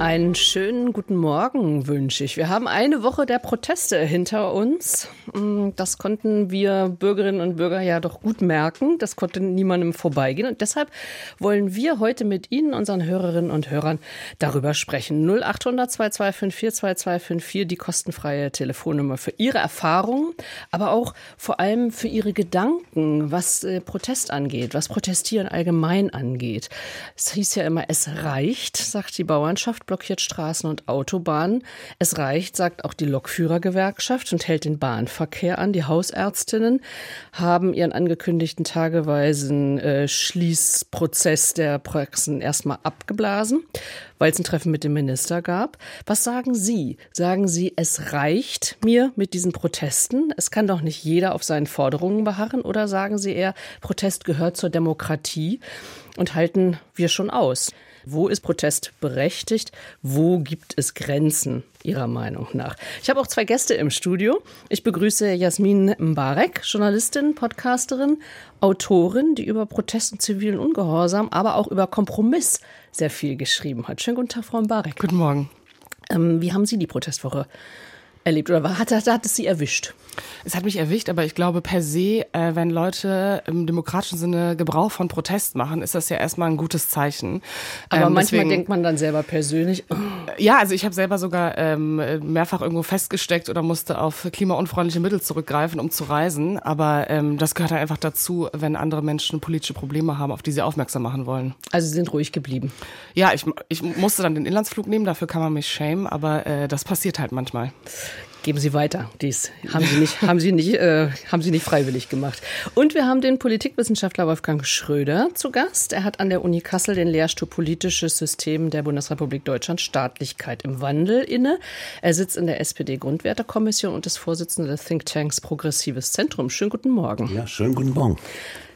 Einen schönen guten Morgen wünsche ich. Wir haben eine Woche der Proteste hinter uns. Mm, das konnten wir Bürgerinnen und Bürger ja doch gut merken. Das konnte niemandem vorbeigehen. Und deshalb wollen wir heute mit Ihnen, unseren Hörerinnen und Hörern, darüber sprechen. 0800 2254 2254, die kostenfreie Telefonnummer für Ihre Erfahrungen, aber auch vor allem für Ihre Gedanken, was äh, Protest angeht, was Protestieren allgemein angeht. Es hieß ja immer, es reicht, sagt die Bauernschaft blockiert Straßen und Autobahnen. Es reicht, sagt auch die Lokführergewerkschaft und hält den Bahnverkehr an. Die Hausärztinnen haben ihren angekündigten tageweisen äh, Schließprozess der Praxen erstmal abgeblasen, weil es ein Treffen mit dem Minister gab. Was sagen Sie? Sagen Sie, es reicht mir mit diesen Protesten? Es kann doch nicht jeder auf seinen Forderungen beharren? Oder sagen Sie eher, Protest gehört zur Demokratie und halten wir schon aus? Wo ist Protest berechtigt? Wo gibt es Grenzen Ihrer Meinung nach? Ich habe auch zwei Gäste im Studio. Ich begrüße Jasmin Mbarek, Journalistin, Podcasterin, Autorin, die über Protest und zivilen Ungehorsam, aber auch über Kompromiss sehr viel geschrieben hat. Schönen guten Tag, Frau Mbarek. Guten Morgen. Ähm, wie haben Sie die Protestwoche erlebt oder hat, hat, hat es Sie erwischt? Es hat mich erwischt, aber ich glaube per se, äh, wenn Leute im demokratischen Sinne Gebrauch von Protest machen, ist das ja erstmal ein gutes Zeichen. Aber ähm, manchmal deswegen, denkt man dann selber persönlich. Oh. Ja, also ich habe selber sogar ähm, mehrfach irgendwo festgesteckt oder musste auf klimaunfreundliche Mittel zurückgreifen, um zu reisen. Aber ähm, das gehört halt einfach dazu, wenn andere Menschen politische Probleme haben, auf die sie aufmerksam machen wollen. Also sie sind ruhig geblieben. Ja, ich, ich musste dann den Inlandsflug nehmen, dafür kann man mich schämen, aber äh, das passiert halt manchmal. Geben Sie weiter. Dies haben Sie nicht, haben Sie nicht, äh, haben Sie nicht freiwillig gemacht. Und wir haben den Politikwissenschaftler Wolfgang Schröder zu Gast. Er hat an der Uni Kassel den Lehrstuhl Politisches System der Bundesrepublik Deutschland Staatlichkeit im Wandel inne. Er sitzt in der SPD Grundwertekommission und ist Vorsitzender des Thinktanks Progressives Zentrum. Schönen guten Morgen. Ja, schönen guten Morgen.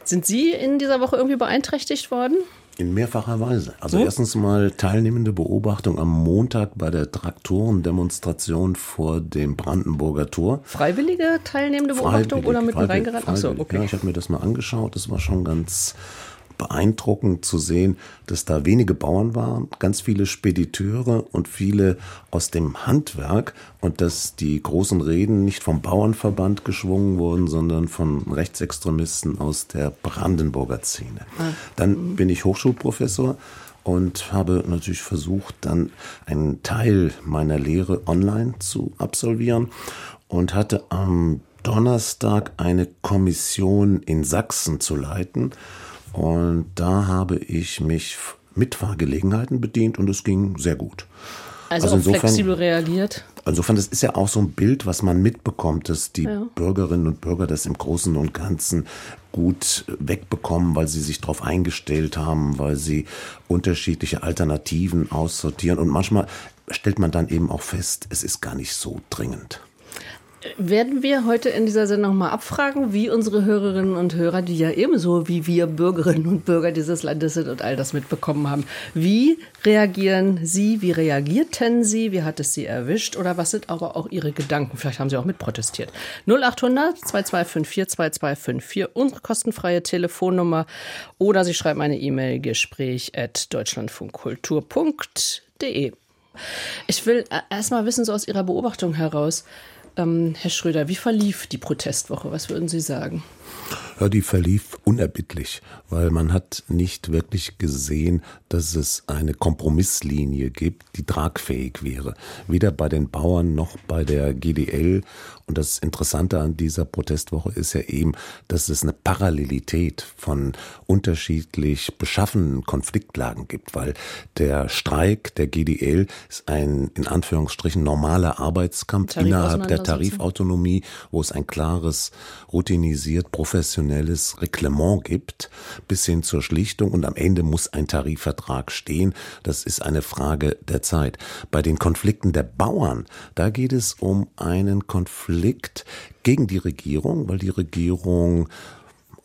Sind Sie in dieser Woche irgendwie beeinträchtigt worden? In mehrfacher Weise. Also hm? erstens mal teilnehmende Beobachtung am Montag bei der Traktorendemonstration vor dem Brandenburger Tor. Freiwillige teilnehmende Beobachtung Freiwillig, oder mit reingeraten? Achso, okay. Ja, ich habe mir das mal angeschaut. Das war schon ganz beeindruckend zu sehen, dass da wenige Bauern waren, ganz viele Spediteure und viele aus dem Handwerk und dass die großen Reden nicht vom Bauernverband geschwungen wurden, sondern von Rechtsextremisten aus der Brandenburger Szene. Ah. Dann bin ich Hochschulprofessor und habe natürlich versucht, dann einen Teil meiner Lehre online zu absolvieren und hatte am Donnerstag eine Kommission in Sachsen zu leiten und da habe ich mich mit Fahrgelegenheiten bedient und es ging sehr gut. Also, also insofern, flexibel reagiert. Insofern, das ist ja auch so ein Bild, was man mitbekommt, dass die ja. Bürgerinnen und Bürger das im Großen und Ganzen gut wegbekommen, weil sie sich darauf eingestellt haben, weil sie unterschiedliche Alternativen aussortieren. Und manchmal stellt man dann eben auch fest, es ist gar nicht so dringend werden wir heute in dieser Sendung mal abfragen, wie unsere Hörerinnen und Hörer, die ja ebenso wie wir Bürgerinnen und Bürger dieses Landes sind und all das mitbekommen haben, wie reagieren Sie, wie reagierten Sie, wie hat es Sie erwischt oder was sind aber auch Ihre Gedanken? Vielleicht haben Sie auch mitprotestiert. 0800 2254 2254, unsere kostenfreie Telefonnummer oder Sie schreiben eine E-Mail gespräch at deutschlandfunkkultur.de. Ich will erst mal wissen, so aus Ihrer Beobachtung heraus, ähm, Herr Schröder, wie verlief die Protestwoche? Was würden Sie sagen? Ja, die verlief unerbittlich, weil man hat nicht wirklich gesehen, dass es eine Kompromisslinie gibt, die tragfähig wäre. Weder bei den Bauern noch bei der GDL. Und das Interessante an dieser Protestwoche ist ja eben, dass es eine Parallelität von unterschiedlich beschaffenen Konfliktlagen gibt, weil der Streik der GDL ist ein in Anführungsstrichen normaler Arbeitskampf innerhalb der Tarifautonomie, wo es ein klares, routinisiert, professionelles Reglement gibt, bis hin zur Schlichtung und am Ende muss ein Tarifvertrag stehen. Das ist eine Frage der Zeit. Bei den Konflikten der Bauern, da geht es um einen Konflikt gegen die Regierung, weil die Regierung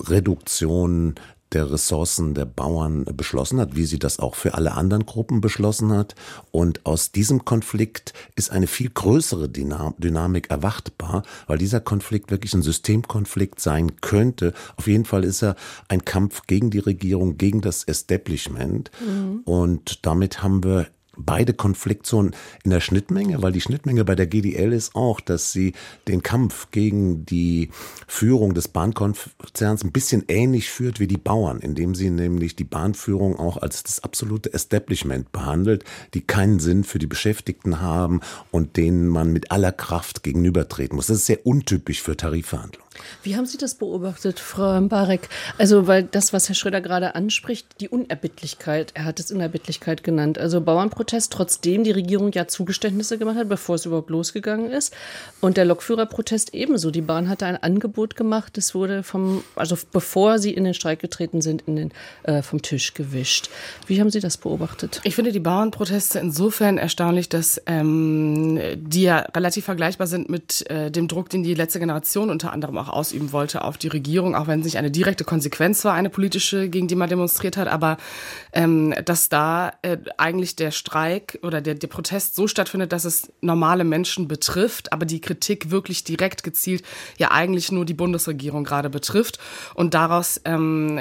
Reduktion der Ressourcen der Bauern beschlossen hat, wie sie das auch für alle anderen Gruppen beschlossen hat. Und aus diesem Konflikt ist eine viel größere Dynamik erwartbar, weil dieser Konflikt wirklich ein Systemkonflikt sein könnte. Auf jeden Fall ist er ein Kampf gegen die Regierung, gegen das Establishment. Mhm. Und damit haben wir beide Konfliktzonen in der Schnittmenge, weil die Schnittmenge bei der GDL ist auch, dass sie den Kampf gegen die Führung des Bahnkonzerns ein bisschen ähnlich führt wie die Bauern, indem sie nämlich die Bahnführung auch als das absolute Establishment behandelt, die keinen Sinn für die Beschäftigten haben und denen man mit aller Kraft gegenübertreten muss. Das ist sehr untypisch für Tarifverhandlungen. Wie haben Sie das beobachtet, Frau Barek? Also, weil das, was Herr Schröder gerade anspricht, die Unerbittlichkeit, er hat es Unerbittlichkeit genannt. Also Bauernprotest, trotzdem die Regierung ja Zugeständnisse gemacht hat, bevor es überhaupt losgegangen ist. Und der Lokführerprotest ebenso. Die Bahn hatte ein Angebot gemacht, es wurde vom, also bevor sie in den Streik getreten sind, in den, äh, vom Tisch gewischt. Wie haben Sie das beobachtet? Ich finde die Bauernproteste insofern erstaunlich, dass ähm, die ja relativ vergleichbar sind mit äh, dem Druck, den die letzte Generation unter anderem auch ausüben wollte auf die Regierung, auch wenn es nicht eine direkte Konsequenz war, eine politische, gegen die man demonstriert hat, aber ähm, dass da äh, eigentlich der Streik oder der, der Protest so stattfindet, dass es normale Menschen betrifft, aber die Kritik wirklich direkt gezielt ja eigentlich nur die Bundesregierung gerade betrifft und daraus ähm,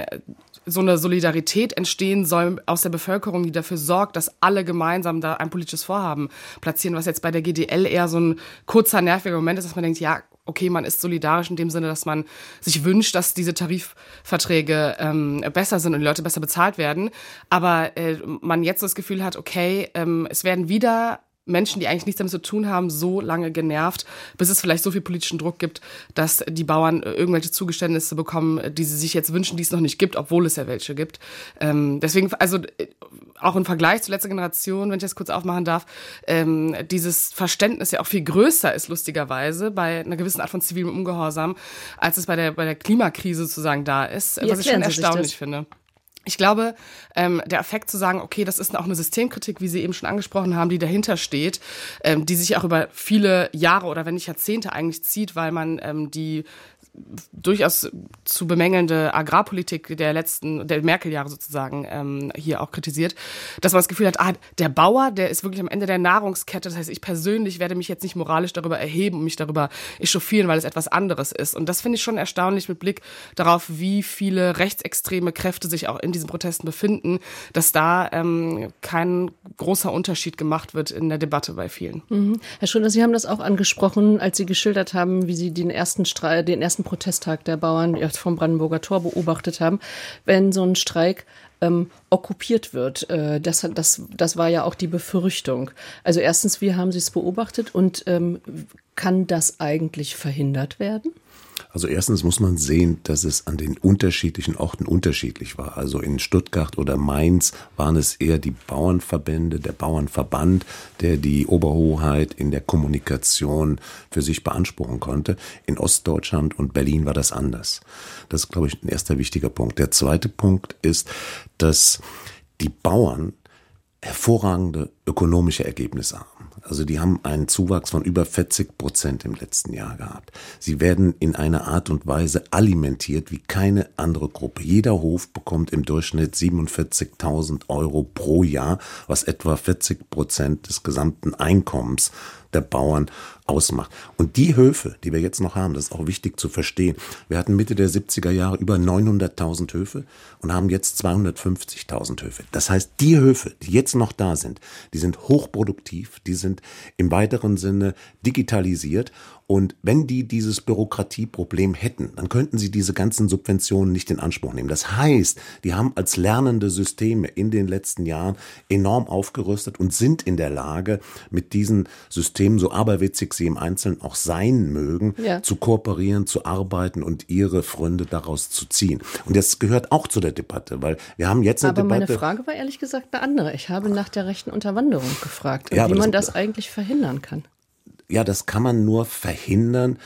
so eine Solidarität entstehen soll aus der Bevölkerung, die dafür sorgt, dass alle gemeinsam da ein politisches Vorhaben platzieren, was jetzt bei der GDL eher so ein kurzer, nerviger Moment ist, dass man denkt, ja, okay, man ist solidarisch in dem Sinne, dass man sich wünscht, dass diese Tarifverträge ähm, besser sind und die Leute besser bezahlt werden. Aber äh, man jetzt das Gefühl hat, okay, ähm, es werden wieder Menschen, die eigentlich nichts damit zu tun haben, so lange genervt, bis es vielleicht so viel politischen Druck gibt, dass die Bauern äh, irgendwelche Zugeständnisse bekommen, die sie sich jetzt wünschen, die es noch nicht gibt, obwohl es ja welche gibt. Ähm, deswegen, also äh, auch im Vergleich zur letzten Generation, wenn ich das kurz aufmachen darf, ähm, dieses Verständnis ja auch viel größer ist, lustigerweise, bei einer gewissen Art von zivilem Ungehorsam, als es bei der, bei der Klimakrise sozusagen da ist, Wie was ich schon erstaunlich finde. Ich glaube, ähm, der Effekt zu sagen, okay, das ist auch eine Systemkritik, wie Sie eben schon angesprochen haben, die dahinter steht, ähm, die sich auch über viele Jahre oder wenn nicht Jahrzehnte eigentlich zieht, weil man ähm, die durchaus zu bemängelnde Agrarpolitik der letzten, der Merkel-Jahre sozusagen ähm, hier auch kritisiert, dass man das Gefühl hat, ah, der Bauer, der ist wirklich am Ende der Nahrungskette. Das heißt, ich persönlich werde mich jetzt nicht moralisch darüber erheben und mich darüber echauffieren, weil es etwas anderes ist. Und das finde ich schon erstaunlich mit Blick darauf, wie viele rechtsextreme Kräfte sich auch in diesen Protesten befinden, dass da ähm, kein großer Unterschied gemacht wird in der Debatte bei vielen. Mhm. Herr Schröder, Sie haben das auch angesprochen, als Sie geschildert haben, wie Sie den ersten Streit, den ersten Protesttag der Bauern vom Brandenburger Tor beobachtet haben, wenn so ein Streik ähm, okkupiert wird. Äh, das, das, das war ja auch die Befürchtung. Also erstens, wie haben Sie es beobachtet und ähm, kann das eigentlich verhindert werden? Also erstens muss man sehen, dass es an den unterschiedlichen Orten unterschiedlich war. Also in Stuttgart oder Mainz waren es eher die Bauernverbände, der Bauernverband, der die Oberhoheit in der Kommunikation für sich beanspruchen konnte. In Ostdeutschland und Berlin war das anders. Das ist, glaube ich, ein erster wichtiger Punkt. Der zweite Punkt ist, dass die Bauern hervorragende ökonomische Ergebnisse haben. Also die haben einen Zuwachs von über 40 Prozent im letzten Jahr gehabt. Sie werden in einer Art und Weise alimentiert wie keine andere Gruppe. Jeder Hof bekommt im Durchschnitt 47.000 Euro pro Jahr, was etwa 40 Prozent des gesamten Einkommens der Bauern ausmacht. Und die Höfe, die wir jetzt noch haben, das ist auch wichtig zu verstehen. Wir hatten Mitte der 70er Jahre über 900.000 Höfe und haben jetzt 250.000 Höfe. Das heißt, die Höfe, die jetzt noch da sind, die sind hochproduktiv, die sind im weiteren Sinne digitalisiert und wenn die dieses Bürokratieproblem hätten, dann könnten sie diese ganzen Subventionen nicht in Anspruch nehmen. Das heißt, die haben als lernende Systeme in den letzten Jahren enorm aufgerüstet und sind in der Lage, mit diesen Systemen, so aberwitzig sie im Einzelnen auch sein mögen, ja. zu kooperieren, zu arbeiten und ihre Fründe daraus zu ziehen. Und das gehört auch zu der Debatte, weil wir haben jetzt eine aber Debatte. meine Frage war ehrlich gesagt eine andere. Ich habe nach der rechten Unterwanderung gefragt ja, wie man das, das eigentlich verhindern kann ja, das kann man nur verhindern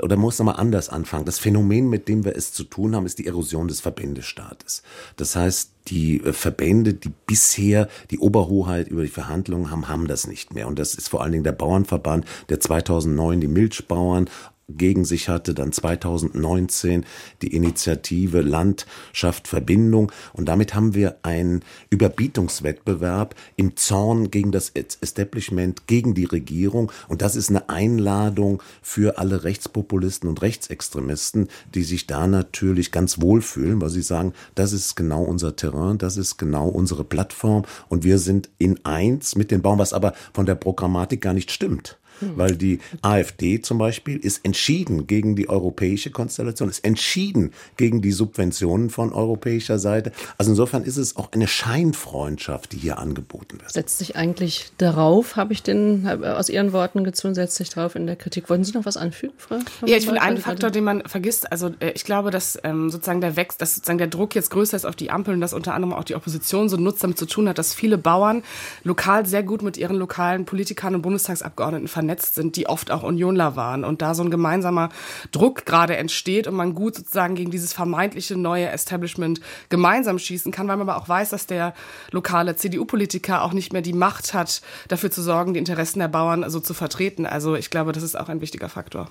oder muss nochmal anders anfangen. Das Phänomen, mit dem wir es zu tun haben, ist die Erosion des Verbändestaates. Das heißt, die äh, Verbände, die bisher die Oberhoheit über die Verhandlungen haben, haben das nicht mehr. Und das ist vor allen Dingen der Bauernverband, der 2009 die Milchbauern gegen sich hatte, dann 2019 die Initiative Landschaft Verbindung. Und damit haben wir einen Überbietungswettbewerb im Zorn gegen das Establishment, gegen die Regierung. Und das ist eine Einladung für alle Rechtspopulisten und Rechtsextremisten, die sich da natürlich ganz wohlfühlen, weil sie sagen, das ist genau unser Terrain, das ist genau unsere Plattform. Und wir sind in eins mit den Bauern, was aber von der Programmatik gar nicht stimmt. Hm. Weil die AfD zum Beispiel ist entschieden gegen die europäische Konstellation, ist entschieden gegen die Subventionen von europäischer Seite. Also insofern ist es auch eine Scheinfreundschaft, die hier angeboten wird. Setzt sich eigentlich darauf, habe ich den aus Ihren Worten gezogen, setzt sich darauf in der Kritik. Wollen Sie noch was anfügen, Frau? Ja, ich finde einen Faktor, den man vergisst, also äh, ich glaube, dass ähm, sozusagen der Wächst, dass sozusagen der Druck jetzt größer ist auf die Ampel und dass unter anderem auch die Opposition so nutzt damit zu tun hat, dass viele Bauern lokal sehr gut mit ihren lokalen Politikern und Bundestagsabgeordneten vernetzt vernetzt sind, die oft auch Unionler waren und da so ein gemeinsamer Druck gerade entsteht und man gut sozusagen gegen dieses vermeintliche neue Establishment gemeinsam schießen kann, weil man aber auch weiß, dass der lokale CDU-Politiker auch nicht mehr die Macht hat, dafür zu sorgen, die Interessen der Bauern so zu vertreten. Also ich glaube, das ist auch ein wichtiger Faktor.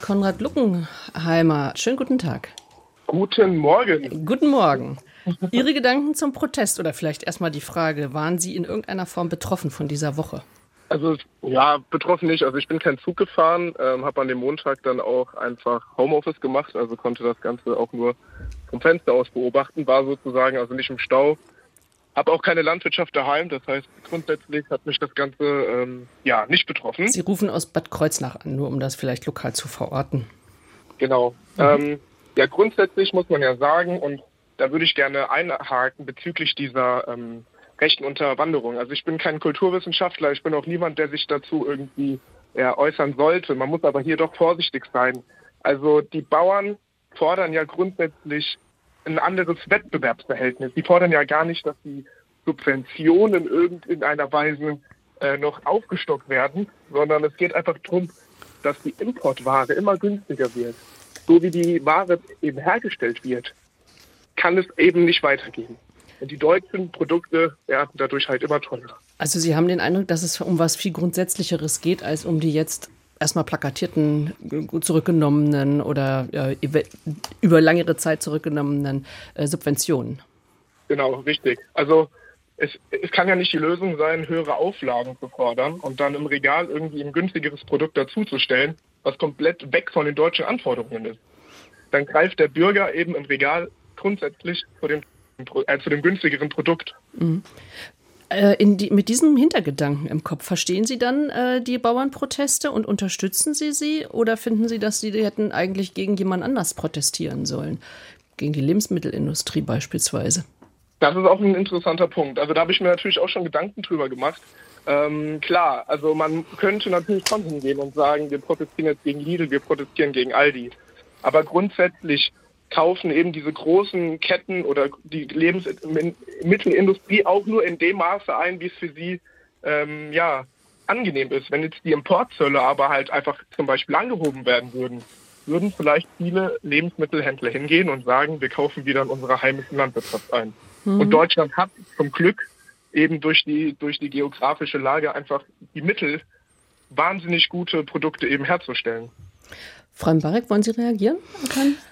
Konrad Luckenheimer, schönen guten Tag. Guten Morgen. Guten Morgen. Ihre Gedanken zum Protest oder vielleicht erstmal die Frage, waren Sie in irgendeiner Form betroffen von dieser Woche? Also ja, betroffen nicht. Also ich bin keinen Zug gefahren, ähm, habe an dem Montag dann auch einfach Homeoffice gemacht, also konnte das Ganze auch nur vom Fenster aus beobachten, war sozusagen also nicht im Stau. Habe auch keine Landwirtschaft daheim, das heißt grundsätzlich hat mich das Ganze ähm, ja nicht betroffen. Sie rufen aus Bad Kreuznach an, nur um das vielleicht lokal zu verorten. Genau. Mhm. Ähm, ja, grundsätzlich muss man ja sagen, und da würde ich gerne einhaken bezüglich dieser ähm, rechten Unterwanderung. Also ich bin kein Kulturwissenschaftler, ich bin auch niemand, der sich dazu irgendwie ja, äußern sollte. Man muss aber hier doch vorsichtig sein. Also die Bauern fordern ja grundsätzlich ein anderes Wettbewerbsverhältnis. Die fordern ja gar nicht, dass die Subventionen irgendeiner Weise äh, noch aufgestockt werden, sondern es geht einfach darum, dass die Importware immer günstiger wird. So wie die Ware eben hergestellt wird, kann es eben nicht weitergehen. Die deutschen Produkte werden dadurch halt immer teurer. Also Sie haben den Eindruck, dass es um was viel Grundsätzlicheres geht, als um die jetzt erstmal plakatierten, zurückgenommenen oder äh, über längere Zeit zurückgenommenen äh, Subventionen. Genau, richtig. Also es, es kann ja nicht die Lösung sein, höhere Auflagen zu fordern und dann im Regal irgendwie ein günstigeres Produkt dazuzustellen, was komplett weg von den deutschen Anforderungen ist. Dann greift der Bürger eben im Regal grundsätzlich vor dem äh, zu dem günstigeren Produkt. Mhm. Äh, die, mit diesem Hintergedanken im Kopf, verstehen Sie dann äh, die Bauernproteste und unterstützen Sie sie oder finden Sie, dass Sie hätten eigentlich gegen jemand anders protestieren sollen? Gegen die Lebensmittelindustrie beispielsweise? Das ist auch ein interessanter Punkt. Also da habe ich mir natürlich auch schon Gedanken drüber gemacht. Ähm, klar, also man könnte natürlich schon hingehen und sagen, wir protestieren jetzt gegen Lidl, wir protestieren gegen Aldi. Aber grundsätzlich kaufen eben diese großen Ketten oder die Lebensmittelindustrie auch nur in dem Maße ein, wie es für sie ähm, ja, angenehm ist. Wenn jetzt die Importzölle aber halt einfach zum Beispiel angehoben werden würden, würden vielleicht viele Lebensmittelhändler hingehen und sagen, wir kaufen wieder in unserer heimischen Landwirtschaft ein. Mhm. Und Deutschland hat zum Glück eben durch die, durch die geografische Lage einfach die Mittel, wahnsinnig gute Produkte eben herzustellen. Frau Mbarek, wollen Sie reagieren?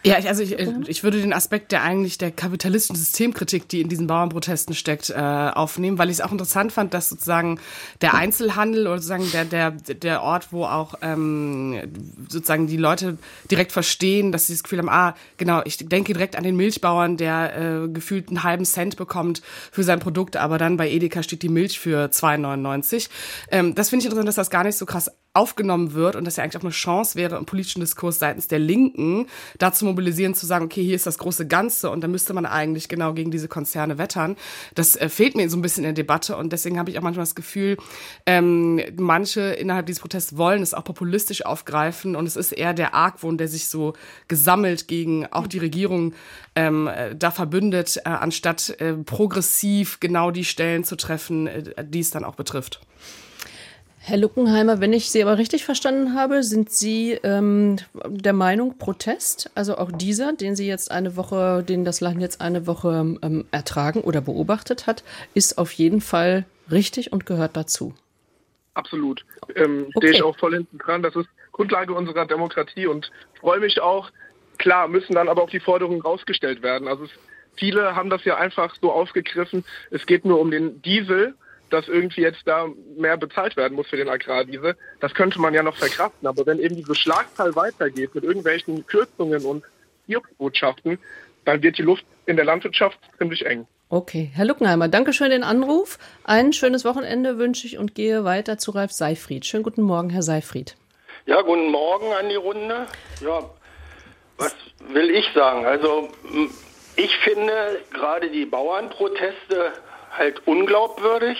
Ja, also ich, ich würde den Aspekt der eigentlich der kapitalistischen Systemkritik, die in diesen Bauernprotesten steckt, äh, aufnehmen, weil ich es auch interessant fand, dass sozusagen der Einzelhandel oder sozusagen der, der, der Ort, wo auch ähm, sozusagen die Leute direkt verstehen, dass sie das Gefühl haben, ah, genau, ich denke direkt an den Milchbauern, der äh, gefühlt einen halben Cent bekommt für sein Produkt, aber dann bei Edeka steht die Milch für 2,99. Ähm, das finde ich interessant, dass das gar nicht so krass aufgenommen wird und das ja eigentlich auch eine Chance wäre, im politischen Diskurs seitens der Linken dazu mobilisieren, zu sagen, okay, hier ist das große Ganze und da müsste man eigentlich genau gegen diese Konzerne wettern. Das äh, fehlt mir so ein bisschen in der Debatte und deswegen habe ich auch manchmal das Gefühl, ähm, manche innerhalb dieses Protests wollen es auch populistisch aufgreifen und es ist eher der Argwohn, der sich so gesammelt gegen auch die Regierung ähm, äh, da verbündet, äh, anstatt äh, progressiv genau die Stellen zu treffen, äh, die es dann auch betrifft. Herr Luckenheimer, wenn ich Sie aber richtig verstanden habe, sind Sie ähm, der Meinung, Protest, also auch dieser, den Sie jetzt eine Woche, den das Land jetzt eine Woche ähm, ertragen oder beobachtet hat, ist auf jeden Fall richtig und gehört dazu. Absolut. Ähm, okay. Stehe ich auch voll hinten dran. Das ist Grundlage unserer Demokratie und freue mich auch. Klar, müssen dann aber auch die Forderungen rausgestellt werden. Also es, viele haben das ja einfach so aufgegriffen. Es geht nur um den Diesel, dass irgendwie jetzt da mehr bezahlt werden muss für den Agrardiesel. Das könnte man ja noch verkraften. Aber wenn eben diese Schlagzahl weitergeht mit irgendwelchen Kürzungen und Botschaften, dann wird die Luft in der Landwirtschaft ziemlich eng. Okay, Herr Luckenheimer, danke schön den Anruf. Ein schönes Wochenende wünsche ich und gehe weiter zu Ralf Seifried. Schönen guten Morgen, Herr Seifried. Ja, guten Morgen an die Runde. Ja, was will ich sagen? Also, ich finde gerade die Bauernproteste halt unglaubwürdig.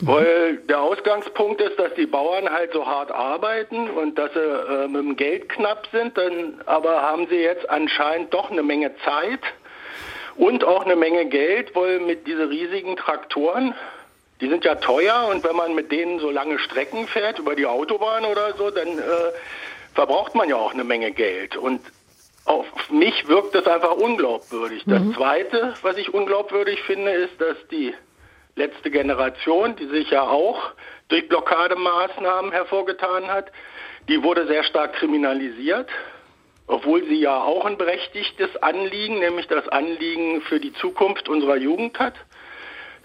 Mhm. Weil der Ausgangspunkt ist, dass die Bauern halt so hart arbeiten und dass sie äh, mit dem Geld knapp sind. Dann aber haben sie jetzt anscheinend doch eine Menge Zeit und auch eine Menge Geld, weil mit diesen riesigen Traktoren, die sind ja teuer und wenn man mit denen so lange Strecken fährt, über die Autobahn oder so, dann äh, verbraucht man ja auch eine Menge Geld. Und auf mich wirkt das einfach unglaubwürdig. Das mhm. Zweite, was ich unglaubwürdig finde, ist, dass die letzte Generation, die sich ja auch durch Blockademaßnahmen hervorgetan hat, die wurde sehr stark kriminalisiert obwohl sie ja auch ein berechtigtes Anliegen, nämlich das Anliegen für die Zukunft unserer Jugend hat.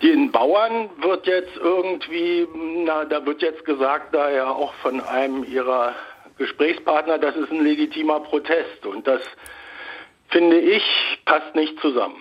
Den Bauern wird jetzt irgendwie, na, da wird jetzt gesagt, da ja auch von einem ihrer Gesprächspartner, das ist ein legitimer Protest. Und das, finde ich, passt nicht zusammen.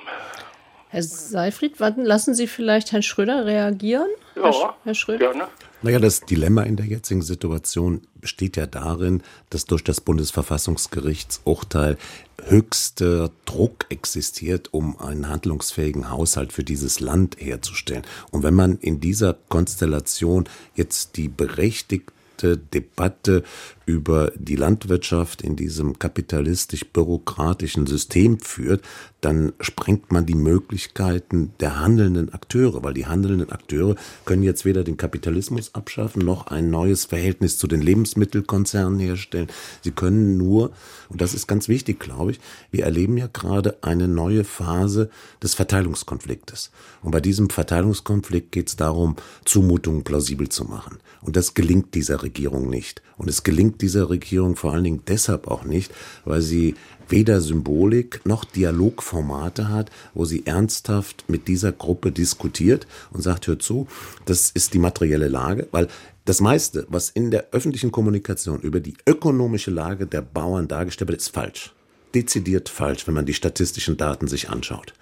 Herr Seifried, lassen Sie vielleicht Herrn Schröder reagieren? Ja, Herr Schröder. gerne. Naja, das Dilemma in der jetzigen Situation besteht ja darin, dass durch das Bundesverfassungsgerichtsurteil höchster Druck existiert, um einen handlungsfähigen Haushalt für dieses Land herzustellen. Und wenn man in dieser Konstellation jetzt die berechtigte Debatte über die Landwirtschaft in diesem kapitalistisch-bürokratischen System führt, dann sprengt man die Möglichkeiten der handelnden Akteure, weil die handelnden Akteure können jetzt weder den Kapitalismus abschaffen, noch ein neues Verhältnis zu den Lebensmittelkonzernen herstellen. Sie können nur, und das ist ganz wichtig, glaube ich, wir erleben ja gerade eine neue Phase des Verteilungskonfliktes. Und bei diesem Verteilungskonflikt geht es darum, Zumutungen plausibel zu machen. Und das gelingt dieser Regierung nicht. Und es gelingt dieser Regierung vor allen Dingen deshalb auch nicht, weil sie weder Symbolik noch Dialogformate hat, wo sie ernsthaft mit dieser Gruppe diskutiert und sagt, hör zu, das ist die materielle Lage, weil das meiste, was in der öffentlichen Kommunikation über die ökonomische Lage der Bauern dargestellt wird, ist falsch. Dezidiert falsch, wenn man die statistischen Daten sich anschaut.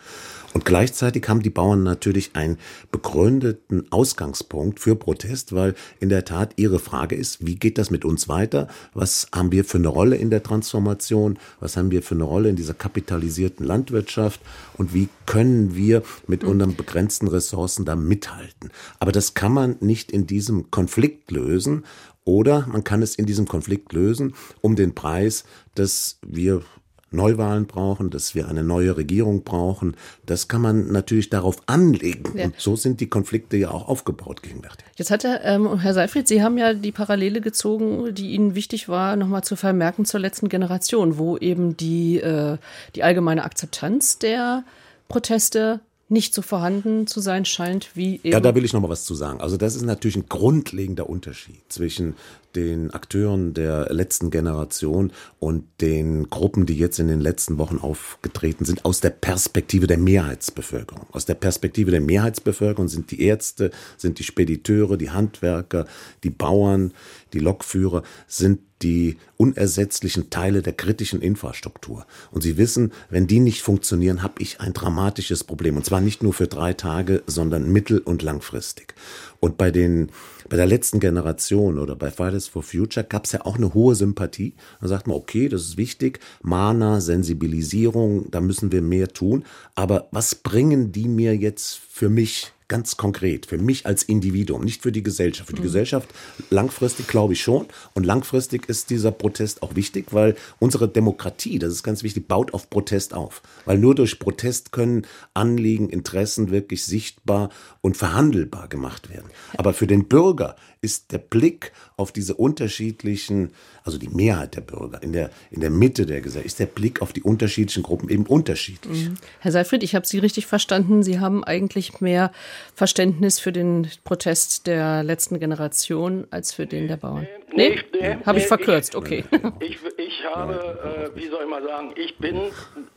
Und gleichzeitig haben die Bauern natürlich einen begründeten Ausgangspunkt für Protest, weil in der Tat ihre Frage ist, wie geht das mit uns weiter? Was haben wir für eine Rolle in der Transformation? Was haben wir für eine Rolle in dieser kapitalisierten Landwirtschaft? Und wie können wir mit unseren begrenzten Ressourcen da mithalten? Aber das kann man nicht in diesem Konflikt lösen. Oder man kann es in diesem Konflikt lösen, um den Preis, dass wir Neuwahlen brauchen, dass wir eine neue Regierung brauchen. Das kann man natürlich darauf anlegen. Ja. Und so sind die Konflikte ja auch aufgebaut gegenwärtig. Jetzt hatte ähm, Herr Seifried, Sie haben ja die Parallele gezogen, die Ihnen wichtig war, nochmal zu vermerken zur letzten Generation, wo eben die, äh, die allgemeine Akzeptanz der Proteste nicht so vorhanden zu sein scheint wie eben. Ja, da will ich noch mal was zu sagen. Also das ist natürlich ein grundlegender Unterschied zwischen den Akteuren der letzten Generation und den Gruppen, die jetzt in den letzten Wochen aufgetreten sind, aus der Perspektive der Mehrheitsbevölkerung. Aus der Perspektive der Mehrheitsbevölkerung sind die Ärzte, sind die Spediteure, die Handwerker, die Bauern, die Lokführer, sind die unersetzlichen Teile der kritischen Infrastruktur. Und Sie wissen, wenn die nicht funktionieren, habe ich ein dramatisches Problem. Und zwar nicht nur für drei Tage, sondern mittel- und langfristig. Und bei den bei der letzten Generation oder bei Fridays for Future gab es ja auch eine hohe Sympathie. Da sagt man, okay, das ist wichtig, Mana, Sensibilisierung, da müssen wir mehr tun. Aber was bringen die mir jetzt für mich ganz konkret, für mich als Individuum, nicht für die Gesellschaft. Für die mhm. Gesellschaft langfristig glaube ich schon. Und langfristig ist dieser Protest auch wichtig, weil unsere Demokratie, das ist ganz wichtig, baut auf Protest auf. Weil nur durch Protest können Anliegen, Interessen wirklich sichtbar und verhandelbar gemacht werden. Aber für den Bürger ist der Blick auf diese unterschiedlichen, also die Mehrheit der Bürger in der, in der Mitte der Gesellschaft, ist der Blick auf die unterschiedlichen Gruppen eben unterschiedlich. Mhm. Herr Seifried, ich habe Sie richtig verstanden. Sie haben eigentlich mehr Verständnis für den Protest der letzten Generation als für den der Bauern. Nee, nee, nee habe ich verkürzt, okay. Ich, ich habe, äh, wie soll ich mal sagen, ich bin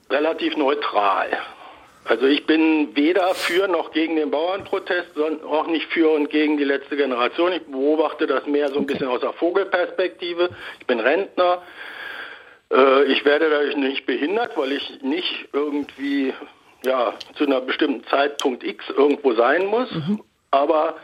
relativ neutral. Also ich bin weder für noch gegen den Bauernprotest, sondern auch nicht für und gegen die letzte Generation. Ich beobachte das mehr so ein bisschen aus der Vogelperspektive. Ich bin Rentner. Äh, ich werde dadurch nicht behindert, weil ich nicht irgendwie ja, zu einer bestimmten Zeitpunkt X irgendwo sein muss. Mhm. Aber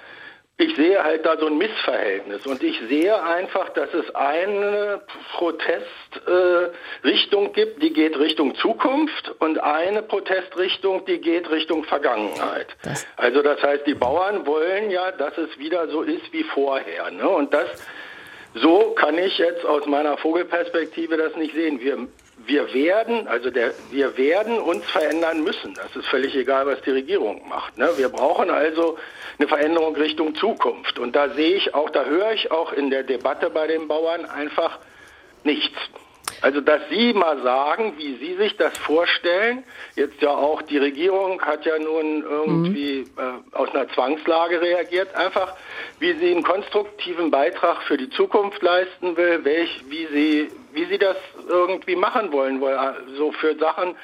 ich sehe halt da so ein Missverhältnis und ich sehe einfach, dass es eine Protestrichtung äh, gibt, die geht Richtung Zukunft und eine Protestrichtung, die geht Richtung Vergangenheit. Das also das heißt, die Bauern wollen ja, dass es wieder so ist wie vorher. Ne? Und das so kann ich jetzt aus meiner Vogelperspektive das nicht sehen. Wir wir werden, also der, wir werden uns verändern müssen. Das ist völlig egal, was die Regierung macht. Ne? Wir brauchen also eine Veränderung Richtung Zukunft. Und da sehe ich auch, da höre ich auch in der Debatte bei den Bauern einfach nichts. Also, dass Sie mal sagen, wie Sie sich das vorstellen. Jetzt ja auch die Regierung hat ja nun irgendwie äh, aus einer Zwangslage reagiert. Einfach, wie sie einen konstruktiven Beitrag für die Zukunft leisten will, welch, wie sie, wie sie das irgendwie machen wollen, weil so für Sachen,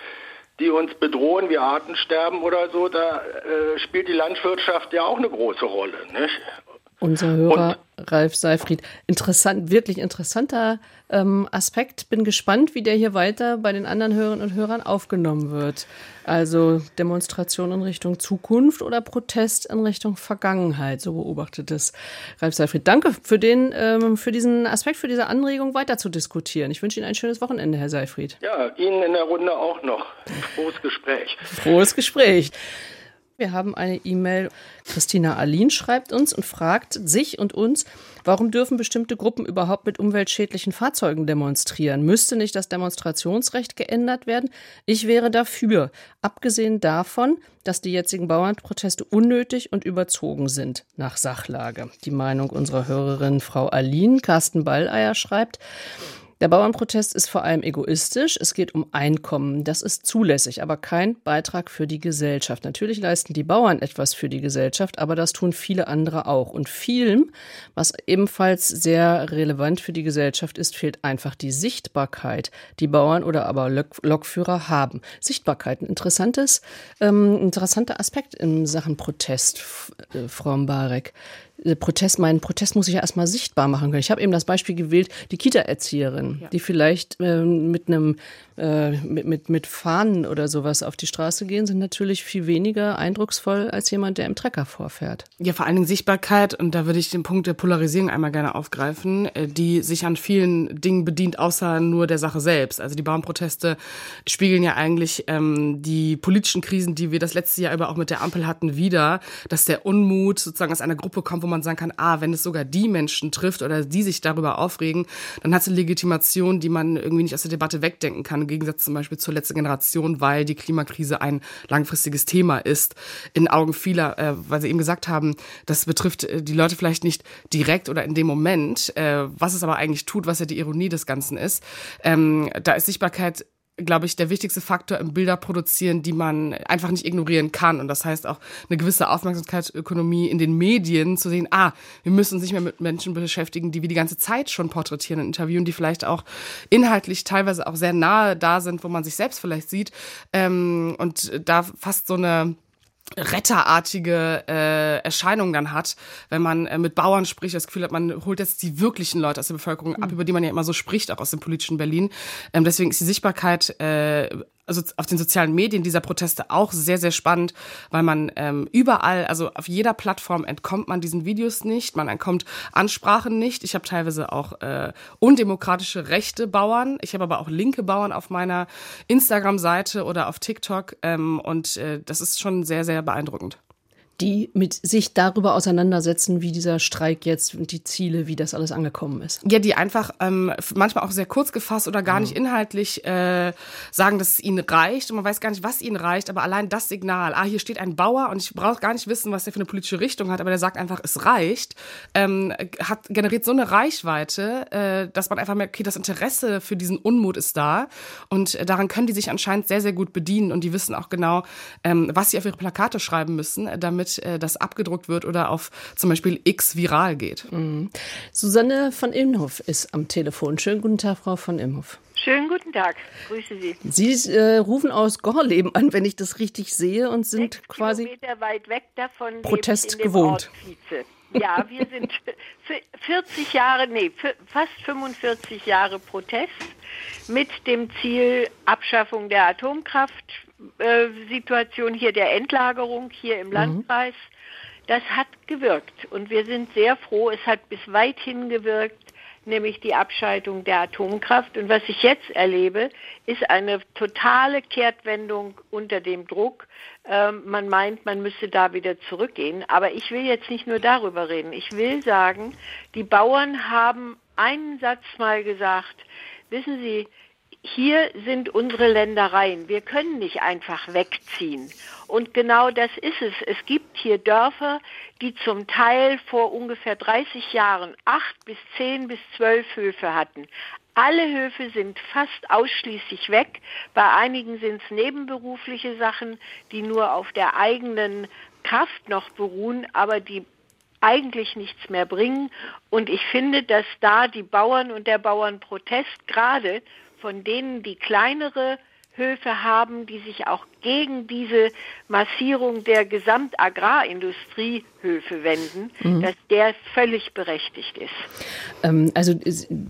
die uns bedrohen, wie Artensterben oder so, da äh, spielt die Landwirtschaft ja auch eine große Rolle. Nicht? Unser Hörer Und, Ralf Seifried. Interessant, wirklich interessanter ähm, Aspekt. Bin gespannt, wie der hier weiter bei den anderen Hörerinnen und Hörern aufgenommen wird. Also Demonstration in Richtung Zukunft oder Protest in Richtung Vergangenheit. So beobachtet es Ralf Seifried. Danke für den, ähm, für diesen Aspekt, für diese Anregung weiter zu diskutieren. Ich wünsche Ihnen ein schönes Wochenende, Herr Seifried. Ja, Ihnen in der Runde auch noch. Frohes Gespräch. Frohes Gespräch. Wir haben eine E-Mail. Christina Alin schreibt uns und fragt sich und uns, warum dürfen bestimmte Gruppen überhaupt mit umweltschädlichen Fahrzeugen demonstrieren? Müsste nicht das Demonstrationsrecht geändert werden? Ich wäre dafür, abgesehen davon, dass die jetzigen Bauernproteste unnötig und überzogen sind, nach Sachlage. Die Meinung unserer Hörerin Frau Alin, Carsten Balleier schreibt, der Bauernprotest ist vor allem egoistisch. Es geht um Einkommen. Das ist zulässig, aber kein Beitrag für die Gesellschaft. Natürlich leisten die Bauern etwas für die Gesellschaft, aber das tun viele andere auch. Und vielen, was ebenfalls sehr relevant für die Gesellschaft ist, fehlt einfach die Sichtbarkeit, die Bauern oder aber Lokführer haben. Sichtbarkeit, ein interessantes, ähm, interessanter Aspekt in Sachen Protest, äh, Frau Mbarek. Protest, meinen Protest muss ich ja erstmal sichtbar machen können. Ich habe eben das Beispiel gewählt, die Kita-Erzieherin, ja. die vielleicht äh, mit einem äh, mit, mit, mit Fahnen oder sowas auf die Straße gehen, sind natürlich viel weniger eindrucksvoll als jemand, der im Trecker vorfährt. Ja, vor allen Dingen Sichtbarkeit, und da würde ich den Punkt der Polarisierung einmal gerne aufgreifen, äh, die sich an vielen Dingen bedient, außer nur der Sache selbst. Also die Bauernproteste spiegeln ja eigentlich ähm, die politischen Krisen, die wir das letzte Jahr über auch mit der Ampel hatten, wieder, dass der Unmut sozusagen aus einer Gruppe kommt, wo man sagen kann, ah, wenn es sogar die Menschen trifft oder die sich darüber aufregen, dann hat es eine Legitimation, die man irgendwie nicht aus der Debatte wegdenken kann im Gegensatz zum Beispiel zur letzten Generation, weil die Klimakrise ein langfristiges Thema ist, in Augen vieler, äh, weil sie eben gesagt haben, das betrifft äh, die Leute vielleicht nicht direkt oder in dem Moment, äh, was es aber eigentlich tut, was ja die Ironie des Ganzen ist. Ähm, da ist Sichtbarkeit glaube ich, der wichtigste Faktor im Bilder produzieren, die man einfach nicht ignorieren kann. Und das heißt auch eine gewisse Aufmerksamkeitsökonomie in den Medien zu sehen, ah, wir müssen uns nicht mehr mit Menschen beschäftigen, die wir die ganze Zeit schon porträtieren und interviewen, die vielleicht auch inhaltlich teilweise auch sehr nahe da sind, wo man sich selbst vielleicht sieht. Ähm, und da fast so eine retterartige äh, Erscheinung dann hat, wenn man äh, mit Bauern spricht, das Gefühl hat, man holt jetzt die wirklichen Leute aus der Bevölkerung ab, mhm. über die man ja immer so spricht, auch aus dem politischen Berlin. Ähm, deswegen ist die Sichtbarkeit äh, also auf den sozialen Medien dieser Proteste auch sehr, sehr spannend, weil man ähm, überall, also auf jeder Plattform entkommt man diesen Videos nicht, man entkommt Ansprachen nicht. Ich habe teilweise auch äh, undemokratische rechte Bauern, ich habe aber auch linke Bauern auf meiner Instagram-Seite oder auf TikTok ähm, und äh, das ist schon sehr, sehr beeindruckend die mit sich darüber auseinandersetzen, wie dieser Streik jetzt und die Ziele, wie das alles angekommen ist. Ja, die einfach ähm, manchmal auch sehr kurz gefasst oder gar nicht inhaltlich äh, sagen, dass es ihnen reicht. Und man weiß gar nicht, was ihnen reicht, aber allein das Signal, ah, hier steht ein Bauer und ich brauche gar nicht wissen, was der für eine politische Richtung hat, aber der sagt einfach, es reicht, ähm, hat generiert so eine Reichweite, äh, dass man einfach merkt, okay, das Interesse für diesen Unmut ist da. Und äh, daran können die sich anscheinend sehr, sehr gut bedienen. Und die wissen auch genau, ähm, was sie auf ihre Plakate schreiben müssen, damit Internet äh, das abgedruckt wird oder auf zum Beispiel X viral geht. Mhm. Susanne von Imhoff ist am Telefon. Schönen guten Tag, Frau von Imhoff. Schönen guten Tag, grüße Sie. Sie äh, rufen aus Gorleben an, wenn ich das richtig sehe, und sind Sechs quasi Kilometer weit weg davon. Protest gewohnt. Ja, wir sind 40 Jahre, nee, fast 45 Jahre Protest mit dem Ziel Abschaffung der Atomkraftsituation, hier der Endlagerung hier im Landkreis. Das hat gewirkt und wir sind sehr froh, es hat bis weit hin gewirkt, nämlich die Abschaltung der Atomkraft. Und was ich jetzt erlebe, ist eine totale Kehrtwendung unter dem Druck. Ähm, man meint, man müsse da wieder zurückgehen. Aber ich will jetzt nicht nur darüber reden. Ich will sagen, die Bauern haben einen Satz mal gesagt, wissen Sie, hier sind unsere Ländereien. Wir können nicht einfach wegziehen. Und genau das ist es. Es gibt hier Dörfer, die zum Teil vor ungefähr 30 Jahren acht bis zehn bis zwölf Höfe hatten. Alle Höfe sind fast ausschließlich weg. Bei einigen sind es nebenberufliche Sachen, die nur auf der eigenen Kraft noch beruhen, aber die eigentlich nichts mehr bringen. Und ich finde, dass da die Bauern und der Bauernprotest gerade von denen, die kleinere Höfe haben, die sich auch gegen diese Massierung der Gesamtagrarindustriehöfe wenden, mhm. dass der völlig berechtigt ist. Ähm, also,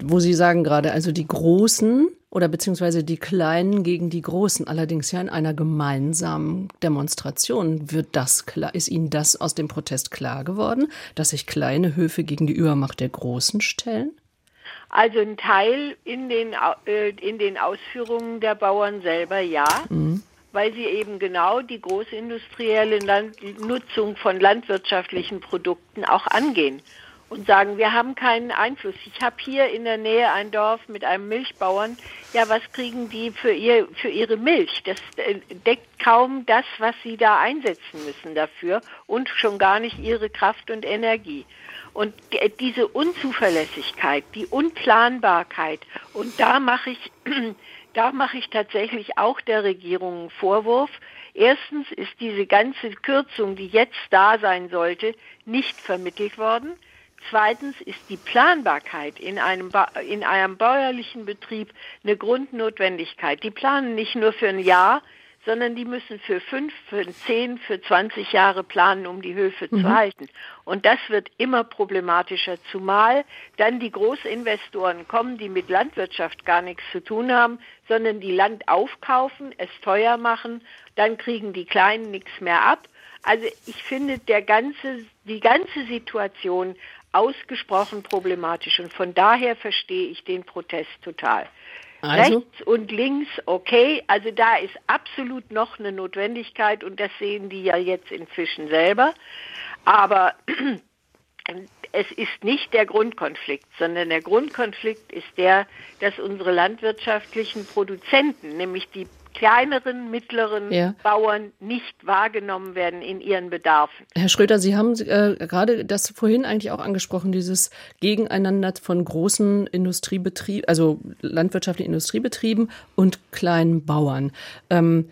wo Sie sagen gerade, also die Großen oder beziehungsweise die Kleinen gegen die Großen, allerdings ja in einer gemeinsamen Demonstration. Wird das klar, ist Ihnen das aus dem Protest klar geworden, dass sich kleine Höfe gegen die Übermacht der Großen stellen? Also ein Teil in den, äh, in den Ausführungen der Bauern selber ja, mhm. weil sie eben genau die großindustrielle Land Nutzung von landwirtschaftlichen Produkten auch angehen und sagen, wir haben keinen Einfluss. Ich habe hier in der Nähe ein Dorf mit einem Milchbauern. Ja, was kriegen die für, ihr, für ihre Milch? Das äh, deckt kaum das, was sie da einsetzen müssen dafür und schon gar nicht ihre Kraft und Energie. Und diese Unzuverlässigkeit, die Unplanbarkeit, und da mache ich, da mache ich tatsächlich auch der Regierung einen Vorwurf. Erstens ist diese ganze Kürzung, die jetzt da sein sollte, nicht vermittelt worden. Zweitens ist die Planbarkeit in einem, in einem bäuerlichen Betrieb eine Grundnotwendigkeit. Die planen nicht nur für ein Jahr, sondern die müssen für fünf, für zehn, für 20 Jahre planen, um die Höfe mhm. zu halten. Und das wird immer problematischer, zumal dann die Großinvestoren kommen, die mit Landwirtschaft gar nichts zu tun haben, sondern die Land aufkaufen, es teuer machen, dann kriegen die Kleinen nichts mehr ab. Also ich finde der ganze, die ganze Situation ausgesprochen problematisch und von daher verstehe ich den Protest total. Also? Rechts und links, okay. Also da ist absolut noch eine Notwendigkeit und das sehen die ja jetzt inzwischen selber. Aber es ist nicht der Grundkonflikt, sondern der Grundkonflikt ist der, dass unsere landwirtschaftlichen Produzenten, nämlich die kleineren, mittleren ja. Bauern nicht wahrgenommen werden in ihren Bedarfen. Herr Schröder, Sie haben äh, gerade das vorhin eigentlich auch angesprochen, dieses Gegeneinander von großen Industriebetrieben, also landwirtschaftlichen Industriebetrieben und kleinen Bauern. Ähm,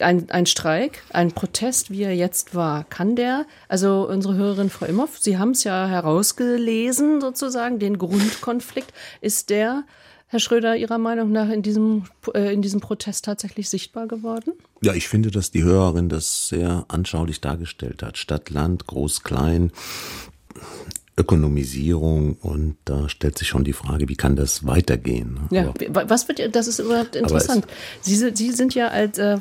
ein, ein Streik, ein Protest, wie er jetzt war, kann der, also unsere Hörerin Frau Imhoff, Sie haben es ja herausgelesen sozusagen, den Grundkonflikt, ist der Herr Schröder, Ihrer Meinung nach in diesem, äh, in diesem Protest tatsächlich sichtbar geworden? Ja, ich finde, dass die Hörerin das sehr anschaulich dargestellt hat. Stadt, Land, Groß, Klein, Ökonomisierung und da stellt sich schon die Frage, wie kann das weitergehen? Ja, aber, was wird, das ist überhaupt interessant. Sie, Sie sind ja als äh,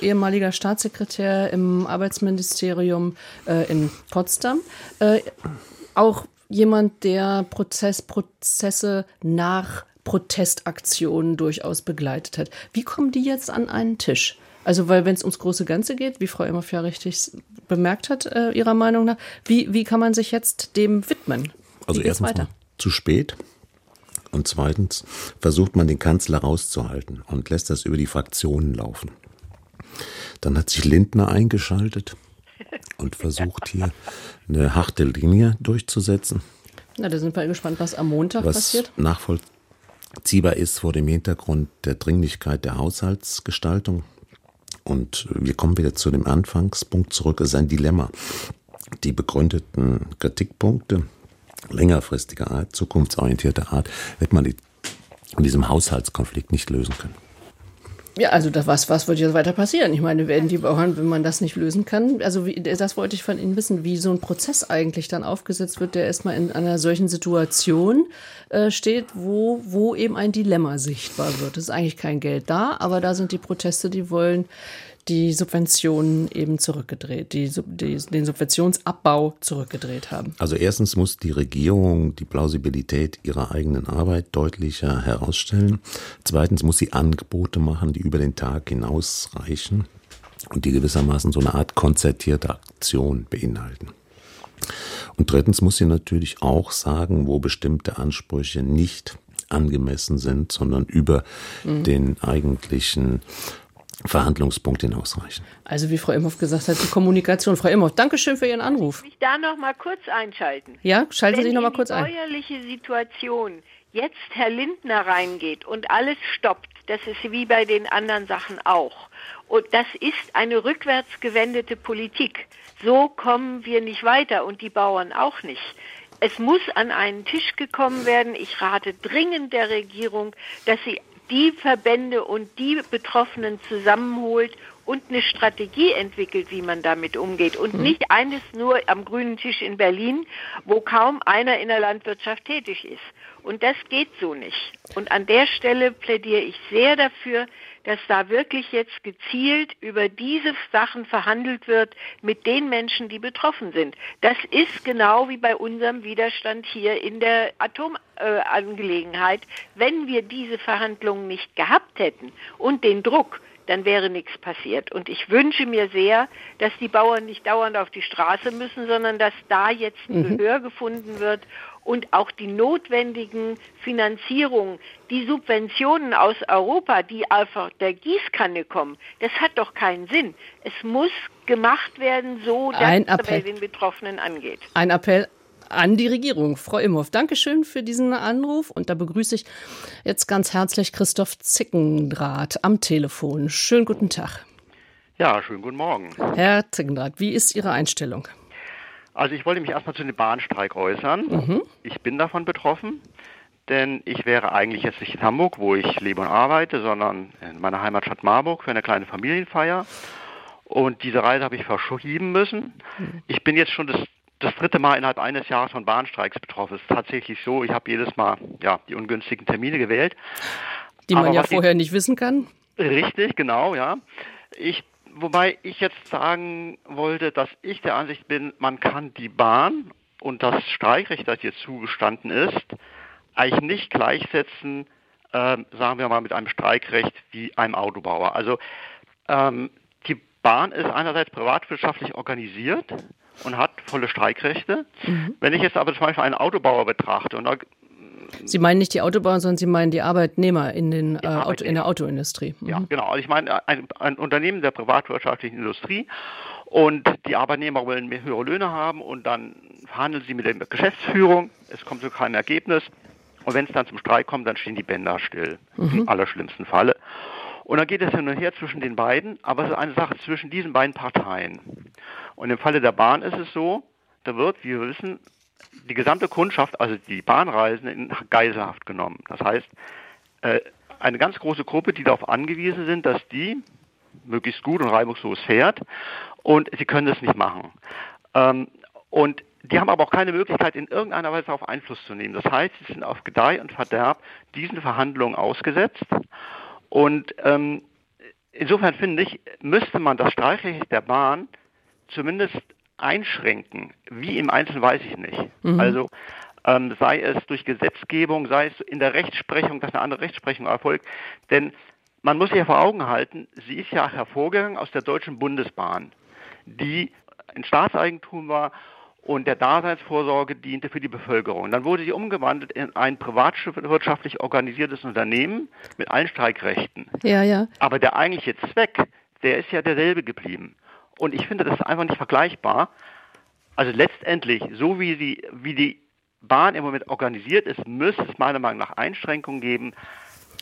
ehemaliger Staatssekretär im Arbeitsministerium äh, in Potsdam äh, auch jemand, der Prozess, Prozesse nach Protestaktionen durchaus begleitet hat. Wie kommen die jetzt an einen Tisch? Also, weil wenn es ums große Ganze geht, wie Frau Imhoff ja richtig bemerkt hat, äh, ihrer Meinung nach, wie, wie kann man sich jetzt dem widmen? Also erstens weiter? zu spät. Und zweitens versucht man den Kanzler rauszuhalten und lässt das über die Fraktionen laufen. Dann hat sich Lindner eingeschaltet und versucht hier eine harte Linie durchzusetzen. Na, da sind wir gespannt, was am Montag was passiert. Nachvoll ziehbar ist vor dem Hintergrund der Dringlichkeit der Haushaltsgestaltung. Und wir kommen wieder zu dem Anfangspunkt zurück. Es ist ein Dilemma. Die begründeten Kritikpunkte längerfristiger Art, zukunftsorientierter Art, wird man in diesem Haushaltskonflikt nicht lösen können. Ja, also das, was, was wird jetzt weiter passieren? Ich meine, werden die Bauern, wenn man das nicht lösen kann, also wie, das wollte ich von Ihnen wissen, wie so ein Prozess eigentlich dann aufgesetzt wird, der erstmal in einer solchen Situation äh, steht, wo, wo eben ein Dilemma sichtbar wird. Es ist eigentlich kein Geld da, aber da sind die Proteste, die wollen die Subventionen eben zurückgedreht, die, die, den Subventionsabbau zurückgedreht haben. Also erstens muss die Regierung die Plausibilität ihrer eigenen Arbeit deutlicher herausstellen. Zweitens muss sie Angebote machen, die über den Tag hinausreichen und die gewissermaßen so eine Art konzertierte Aktion beinhalten. Und drittens muss sie natürlich auch sagen, wo bestimmte Ansprüche nicht angemessen sind, sondern über mhm. den eigentlichen Verhandlungspunkt hinausreichen. Also wie Frau Imhoff gesagt hat, die Kommunikation. Frau Imhoff, Dankeschön für Ihren Anruf. Darf ich da noch mal kurz einschalten? Ja, schalten Wenn Sie sich noch mal kurz ein. Wenn die steuerliche Situation jetzt Herr Lindner reingeht und alles stoppt, das ist wie bei den anderen Sachen auch. Und das ist eine rückwärtsgewendete Politik. So kommen wir nicht weiter und die Bauern auch nicht. Es muss an einen Tisch gekommen werden. Ich rate dringend der Regierung, dass sie die Verbände und die Betroffenen zusammenholt und eine Strategie entwickelt, wie man damit umgeht. Und mhm. nicht eines nur am grünen Tisch in Berlin, wo kaum einer in der Landwirtschaft tätig ist. Und das geht so nicht. Und an der Stelle plädiere ich sehr dafür, dass da wirklich jetzt gezielt über diese Sachen verhandelt wird mit den Menschen, die betroffen sind. Das ist genau wie bei unserem Widerstand hier in der Atomangelegenheit. Wenn wir diese Verhandlungen nicht gehabt hätten und den Druck, dann wäre nichts passiert. Und ich wünsche mir sehr, dass die Bauern nicht dauernd auf die Straße müssen, sondern dass da jetzt ein mhm. Gehör gefunden wird und auch die notwendigen Finanzierungen, die Subventionen aus Europa, die einfach der Gießkanne kommen, das hat doch keinen Sinn. Es muss gemacht werden, so dass es bei den Betroffenen angeht. Ein Appell an die Regierung. Frau Imhoff, Dankeschön für diesen Anruf. Und da begrüße ich jetzt ganz herzlich Christoph Zickendraht am Telefon. Schönen guten Tag. Ja, schönen guten Morgen. Herr Zickendraht, wie ist Ihre Einstellung? Also ich wollte mich erstmal zu dem Bahnstreik äußern. Mhm. Ich bin davon betroffen, denn ich wäre eigentlich jetzt nicht in Hamburg, wo ich lebe und arbeite, sondern in meiner Heimatstadt Marburg für eine kleine Familienfeier. Und diese Reise habe ich verschieben müssen. Mhm. Ich bin jetzt schon das das dritte Mal innerhalb eines Jahres von Bahnstreiks betroffen. Es ist tatsächlich so, ich habe jedes Mal ja, die ungünstigen Termine gewählt. Die man Aber ja vorher nicht wissen kann. Richtig, genau, ja. Ich, wobei ich jetzt sagen wollte, dass ich der Ansicht bin, man kann die Bahn und das Streikrecht, das jetzt zugestanden ist, eigentlich nicht gleichsetzen, äh, sagen wir mal, mit einem Streikrecht wie einem Autobauer. Also ähm, die Bahn ist einerseits privatwirtschaftlich organisiert und hat volle Streikrechte. Mhm. Wenn ich jetzt aber zum Beispiel einen Autobauer betrachte und da Sie meinen nicht die Autobauer, sondern Sie meinen die Arbeitnehmer in, den, äh, Auto, in der Autoindustrie. Mhm. Ja, genau. Also ich meine ein, ein, Unternehmen der privatwirtschaftlichen Industrie und die Arbeitnehmer wollen mehr höhere Löhne haben und dann verhandeln sie mit der Geschäftsführung. Es kommt zu keinem Ergebnis. Und wenn es dann zum Streik kommt, dann stehen die Bänder still. Mhm. Im allerschlimmsten Falle. Und dann geht es hin und her zwischen den beiden, aber es ist eine Sache zwischen diesen beiden Parteien. Und im Falle der Bahn ist es so, da wird, wie wir wissen, die gesamte Kundschaft, also die Bahnreisenden, in Geiselhaft genommen. Das heißt, äh, eine ganz große Gruppe, die darauf angewiesen sind, dass die möglichst gut und reibungslos fährt und sie können das nicht machen. Ähm, und die haben aber auch keine Möglichkeit, in irgendeiner Weise darauf Einfluss zu nehmen. Das heißt, sie sind auf Gedeih und Verderb diesen Verhandlungen ausgesetzt und ähm, insofern finde ich, müsste man das Streikrecht der Bahn zumindest einschränken. Wie im Einzelnen weiß ich nicht. Mhm. Also ähm, sei es durch Gesetzgebung, sei es in der Rechtsprechung, dass eine andere Rechtsprechung erfolgt. Denn man muss sich ja vor Augen halten, sie ist ja hervorgegangen aus der Deutschen Bundesbahn, die ein Staatseigentum war und der Daseinsvorsorge diente für die Bevölkerung. Dann wurde sie umgewandelt in ein privatwirtschaftlich organisiertes Unternehmen mit allen Streikrechten. Ja, ja. Aber der eigentliche Zweck, der ist ja derselbe geblieben. Und ich finde, das ist einfach nicht vergleichbar. Also letztendlich, so wie die, wie die Bahn im Moment organisiert ist, müsste es meiner Meinung nach Einschränkungen geben.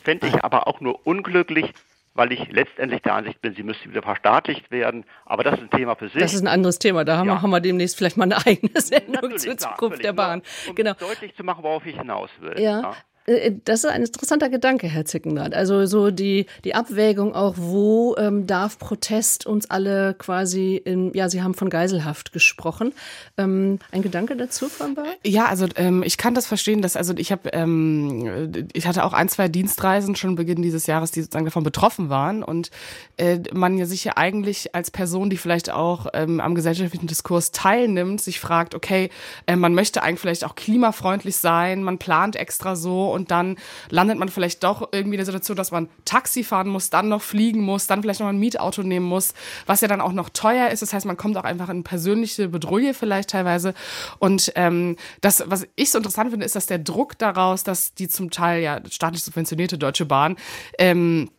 Fände ich aber auch nur unglücklich, weil ich letztendlich der Ansicht bin, sie müsste wieder verstaatlicht werden. Aber das ist ein Thema für sich. Das ist ein anderes Thema. Da haben, ja. wir, haben wir demnächst vielleicht mal eine eigene Sendung Natürlich, zur Zukunft klar, der Bahn. Um genau. deutlich zu machen, worauf ich hinaus will. Ja. ja. Äh, das ist ein interessanter Gedanke, Herr Zickenrath. Also so die, die Abwägung auch, wo ähm, darf Protest uns alle quasi, in, ja, Sie haben von Geiselhaft gesprochen. Ähm, ein Gedanke dazu, Frau Bauer? Ja, also ähm, ich kann das verstehen, dass, also ich habe, ähm, ich hatte auch ein, zwei Dienstreisen schon Beginn dieses Jahres, die sozusagen davon betroffen waren und äh, man ja sich ja eigentlich als Person, die vielleicht auch ähm, am gesellschaftlichen Diskurs teilnimmt, sich fragt, okay, äh, man möchte eigentlich vielleicht auch klimafreundlich sein, man plant extra so und dann landet man vielleicht doch irgendwie in der Situation, dass man Taxi fahren muss, dann noch fliegen muss, dann vielleicht noch ein Mietauto nehmen muss, was ja dann auch noch teuer ist. Das heißt, man kommt auch einfach in persönliche Bedrohung vielleicht teilweise. Und ähm, das, was ich so interessant finde, ist, dass der Druck daraus, dass die zum Teil ja staatlich subventionierte Deutsche Bahn ähm,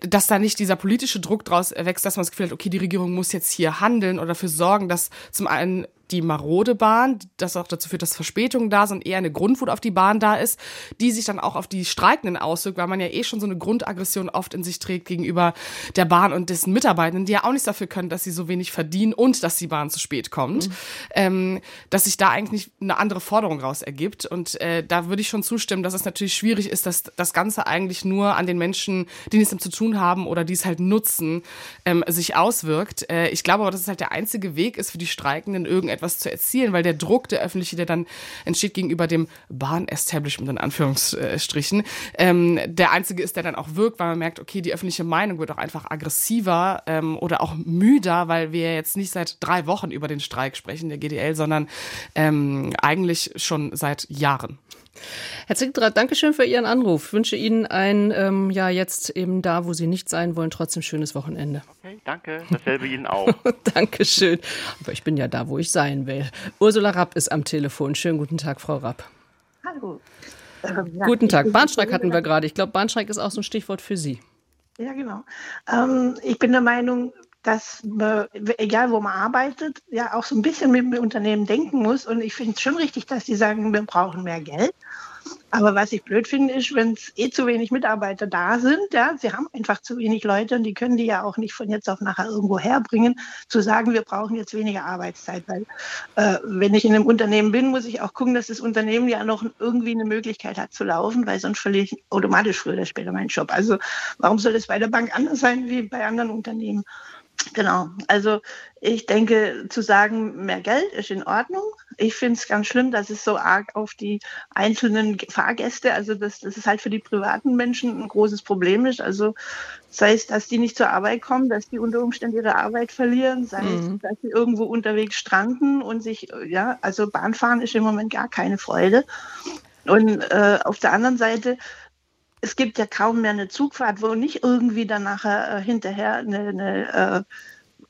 dass da nicht dieser politische Druck draus erwächst, dass man das Gefühl hat, okay, die Regierung muss jetzt hier handeln oder dafür sorgen, dass zum einen die marode Bahn, das auch dazu führt, dass Verspätungen da sind, eher eine Grundwut auf die Bahn da ist, die sich dann auch auf die Streikenden auswirkt, weil man ja eh schon so eine Grundaggression oft in sich trägt gegenüber der Bahn und dessen Mitarbeitenden, die ja auch nichts dafür können, dass sie so wenig verdienen und dass die Bahn zu spät kommt, mhm. ähm, dass sich da eigentlich eine andere Forderung raus ergibt. Und äh, da würde ich schon zustimmen, dass es natürlich schwierig ist, dass das Ganze eigentlich nur an den Menschen, die nichts damit zu tun haben oder die es halt nutzen, ähm, sich auswirkt. Äh, ich glaube aber, dass es halt der einzige Weg ist für die Streikenden, irgendetwas etwas zu erzielen, weil der Druck, der öffentliche, der dann entsteht gegenüber dem Bahn-Establishment in Anführungsstrichen, ähm, der einzige ist, der dann auch wirkt, weil man merkt, okay, die öffentliche Meinung wird auch einfach aggressiver ähm, oder auch müder, weil wir jetzt nicht seit drei Wochen über den Streik sprechen, der GDL, sondern ähm, eigentlich schon seit Jahren. Herr Zickdrath, danke schön für Ihren Anruf. Ich wünsche Ihnen ein, ähm, ja, jetzt eben da, wo Sie nicht sein wollen, trotzdem schönes Wochenende. Okay, danke. Dasselbe Ihnen auch. Dankeschön. Aber ich bin ja da, wo ich sein will. Ursula Rapp ist am Telefon. Schönen guten Tag, Frau Rapp. Hallo. Ähm, ja, guten Tag. Bahnstreik hatten wir gerade. Ich glaube, Bahnstreik ist auch so ein Stichwort für Sie. Ja, genau. Ähm, ich bin der Meinung, dass man, egal wo man arbeitet, ja auch so ein bisschen mit dem Unternehmen denken muss. Und ich finde es schon richtig, dass die sagen, wir brauchen mehr Geld. Aber was ich blöd finde, ist, wenn es eh zu wenig Mitarbeiter da sind, ja, sie haben einfach zu wenig Leute und die können die ja auch nicht von jetzt auf nachher irgendwo herbringen, zu sagen, wir brauchen jetzt weniger Arbeitszeit. Weil äh, wenn ich in einem Unternehmen bin, muss ich auch gucken, dass das Unternehmen ja noch irgendwie eine Möglichkeit hat zu laufen, weil sonst verliere ich automatisch früher oder später meinen Job. Also warum soll das bei der Bank anders sein wie bei anderen Unternehmen? Genau, also ich denke, zu sagen, mehr Geld ist in Ordnung. Ich finde es ganz schlimm, dass es so arg auf die einzelnen Fahrgäste, also dass das ist halt für die privaten Menschen ein großes Problem ist. Also sei es, dass die nicht zur Arbeit kommen, dass die unter Umständen ihre Arbeit verlieren, sei mhm. es, dass sie irgendwo unterwegs stranden und sich, ja, also Bahnfahren ist im Moment gar keine Freude. Und äh, auf der anderen Seite es gibt ja kaum mehr eine Zugfahrt, wo nicht irgendwie dann nachher äh, hinterher eine, eine äh,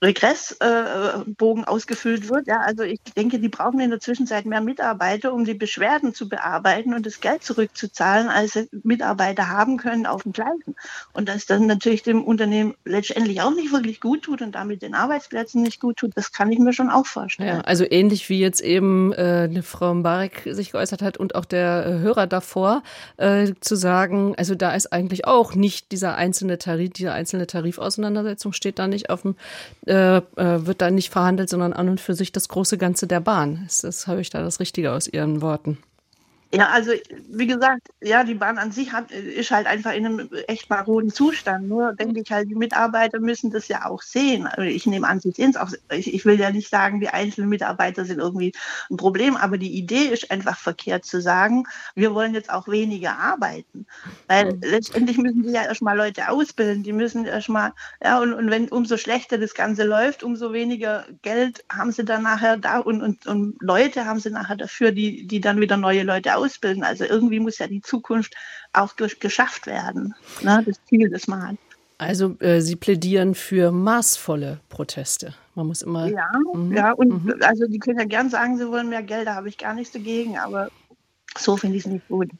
Regressbogen äh, ausgefüllt wird. Ja, also ich denke, die brauchen in der Zwischenzeit mehr Mitarbeiter, um die Beschwerden zu bearbeiten und das Geld zurückzuzahlen, als Mitarbeiter haben können auf dem Gleichen. Und das dann natürlich dem Unternehmen letztendlich auch nicht wirklich gut tut und damit den Arbeitsplätzen nicht gut tut, das kann ich mir schon auch vorstellen. Ja, also ähnlich wie jetzt eben äh, Frau Mbarek sich geäußert hat und auch der äh, Hörer davor, äh, zu sagen, also da ist eigentlich auch nicht dieser einzelne Tarif, diese einzelne Tarifauseinandersetzung steht da nicht auf dem äh, äh, wird da nicht verhandelt, sondern an und für sich das große Ganze der Bahn. Ist das, habe ich da das Richtige aus Ihren Worten? Ja, also wie gesagt, ja, die Bahn an sich hat, ist halt einfach in einem echt maroden Zustand. Nur denke ich halt, die Mitarbeiter müssen das ja auch sehen. Also ich nehme an, sie sehen es auch. Ich, ich, will ja nicht sagen, die einzelnen Mitarbeiter sind irgendwie ein Problem, aber die Idee ist einfach verkehrt zu sagen, wir wollen jetzt auch weniger arbeiten. Weil mhm. letztendlich müssen die ja erstmal Leute ausbilden. Die müssen erstmal, ja, und, und wenn umso schlechter das Ganze läuft, umso weniger Geld haben sie dann nachher da und, und, und Leute haben sie nachher dafür, die, die dann wieder neue Leute ausbilden. Also irgendwie muss ja die Zukunft auch durch geschafft werden. Ne? Das Ziel, man hat. Also äh, Sie plädieren für maßvolle Proteste. Man muss immer. Ja, mhm. ja und mhm. also die können ja gern sagen, sie wollen mehr Geld, da habe ich gar nichts dagegen, aber so finde ich es nicht gut.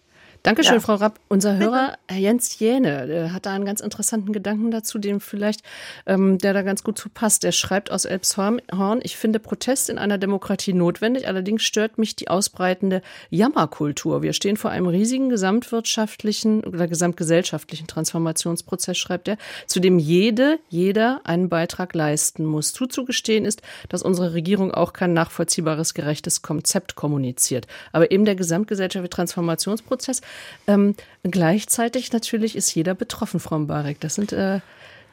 Dankeschön, Ja. Frau Rapp. Unser Hörer Herr Jens der hat da einen ganz interessanten Gedanken dazu, dem vielleicht, ähm, der da ganz gut zu passt. Der schreibt aus Elbshorn, ich finde Protest in einer Demokratie notwendig, allerdings stört mich die ausbreitende Jammerkultur. Wir stehen vor einem riesigen gesamtwirtschaftlichen oder gesamtgesellschaftlichen Transformationsprozess, schreibt er, zu dem jede, jeder einen Beitrag leisten muss. Zuzugestehen ist, dass unsere Regierung auch kein nachvollziehbares, gerechtes Konzept kommuniziert. Aber eben der gesamtgesellschaftliche Transformationsprozess ähm, gleichzeitig natürlich ist jeder betroffen, Frau Mbarek. Das sind, äh,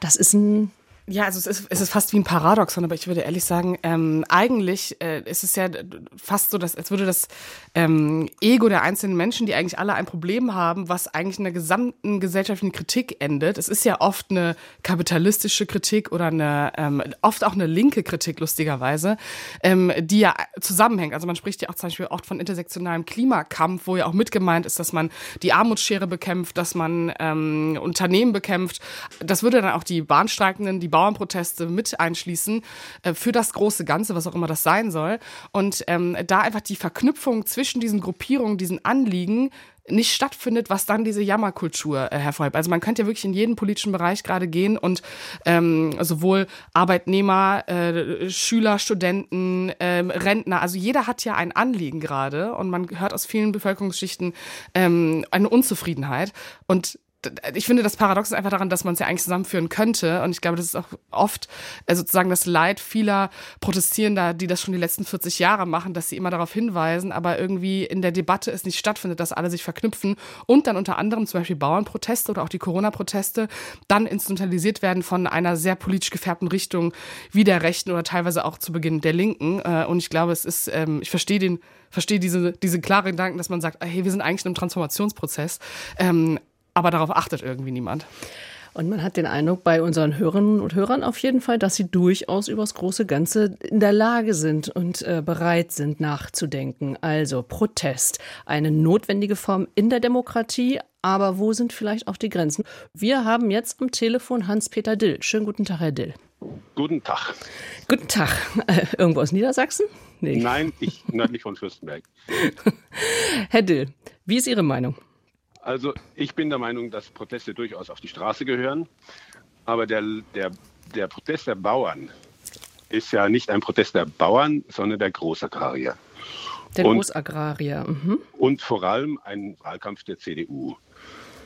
das ist ein Ja, also es ist, es ist fast wie ein Paradoxon, aber ich würde ehrlich sagen, ähm, eigentlich äh, ist es ja fast so, dass, als würde das ähm, Ego der einzelnen Menschen, die eigentlich alle ein Problem haben, was eigentlich in der gesamten gesellschaftlichen Kritik endet. Es ist ja oft eine kapitalistische Kritik oder eine ähm, oft auch eine linke Kritik, lustigerweise, ähm, die ja zusammenhängt. Also man spricht ja auch zum Beispiel oft von intersektionalem Klimakampf, wo ja auch mit gemeint ist, dass man die Armutsschere bekämpft, dass man ähm, Unternehmen bekämpft. Das würde dann auch die Bahnstreikenden, die Bauernproteste mit einschließen äh, für das große Ganze, was auch immer das sein soll. Und ähm, da einfach die Verknüpfung zwischen diesen Gruppierungen, diesen Anliegen nicht stattfindet, was dann diese Jammerkultur äh, hervorhebt. Also man könnte ja wirklich in jeden politischen Bereich gerade gehen und ähm, sowohl Arbeitnehmer, äh, Schüler, Studenten, ähm, Rentner, also jeder hat ja ein Anliegen gerade und man hört aus vielen Bevölkerungsschichten ähm, eine Unzufriedenheit und ich finde, das Paradox ist einfach daran, dass man es ja eigentlich zusammenführen könnte. Und ich glaube, das ist auch oft äh, sozusagen das Leid vieler Protestierender, die das schon die letzten 40 Jahre machen, dass sie immer darauf hinweisen, aber irgendwie in der Debatte es nicht stattfindet, dass alle sich verknüpfen und dann unter anderem zum Beispiel Bauernproteste oder auch die Corona-Proteste dann instrumentalisiert werden von einer sehr politisch gefärbten Richtung wie der Rechten oder teilweise auch zu Beginn der Linken. Äh, Und ich glaube, es ist, ähm, ich verstehe den, verstehe diese, diese klaren Gedanken, dass man sagt, hey, wir sind eigentlich in einem Transformationsprozess. Aber darauf achtet irgendwie niemand. Und man hat den Eindruck bei unseren Hörerinnen und Hörern auf jeden Fall, dass sie durchaus über das große Ganze in der Lage sind und äh, bereit sind nachzudenken. Also Protest, eine notwendige Form in der Demokratie, aber wo sind vielleicht auch die Grenzen? Wir haben jetzt am Telefon Hans-Peter Dill. Schönen guten Tag, Herr Dill. Guten Tag. Guten Tag. Äh, irgendwo aus Niedersachsen? Nee. Nein, ich nördlich von Fürstenberg. Herr Dill, wie ist Ihre Meinung? Also ich bin der Meinung, dass Proteste durchaus auf die Straße gehören. Aber der, der, der Protest der Bauern ist ja nicht ein Protest der Bauern, sondern der Großagrarier. Der Und- Großagrarier. Mhm. Und vor allem ein Wahlkampf der CDU.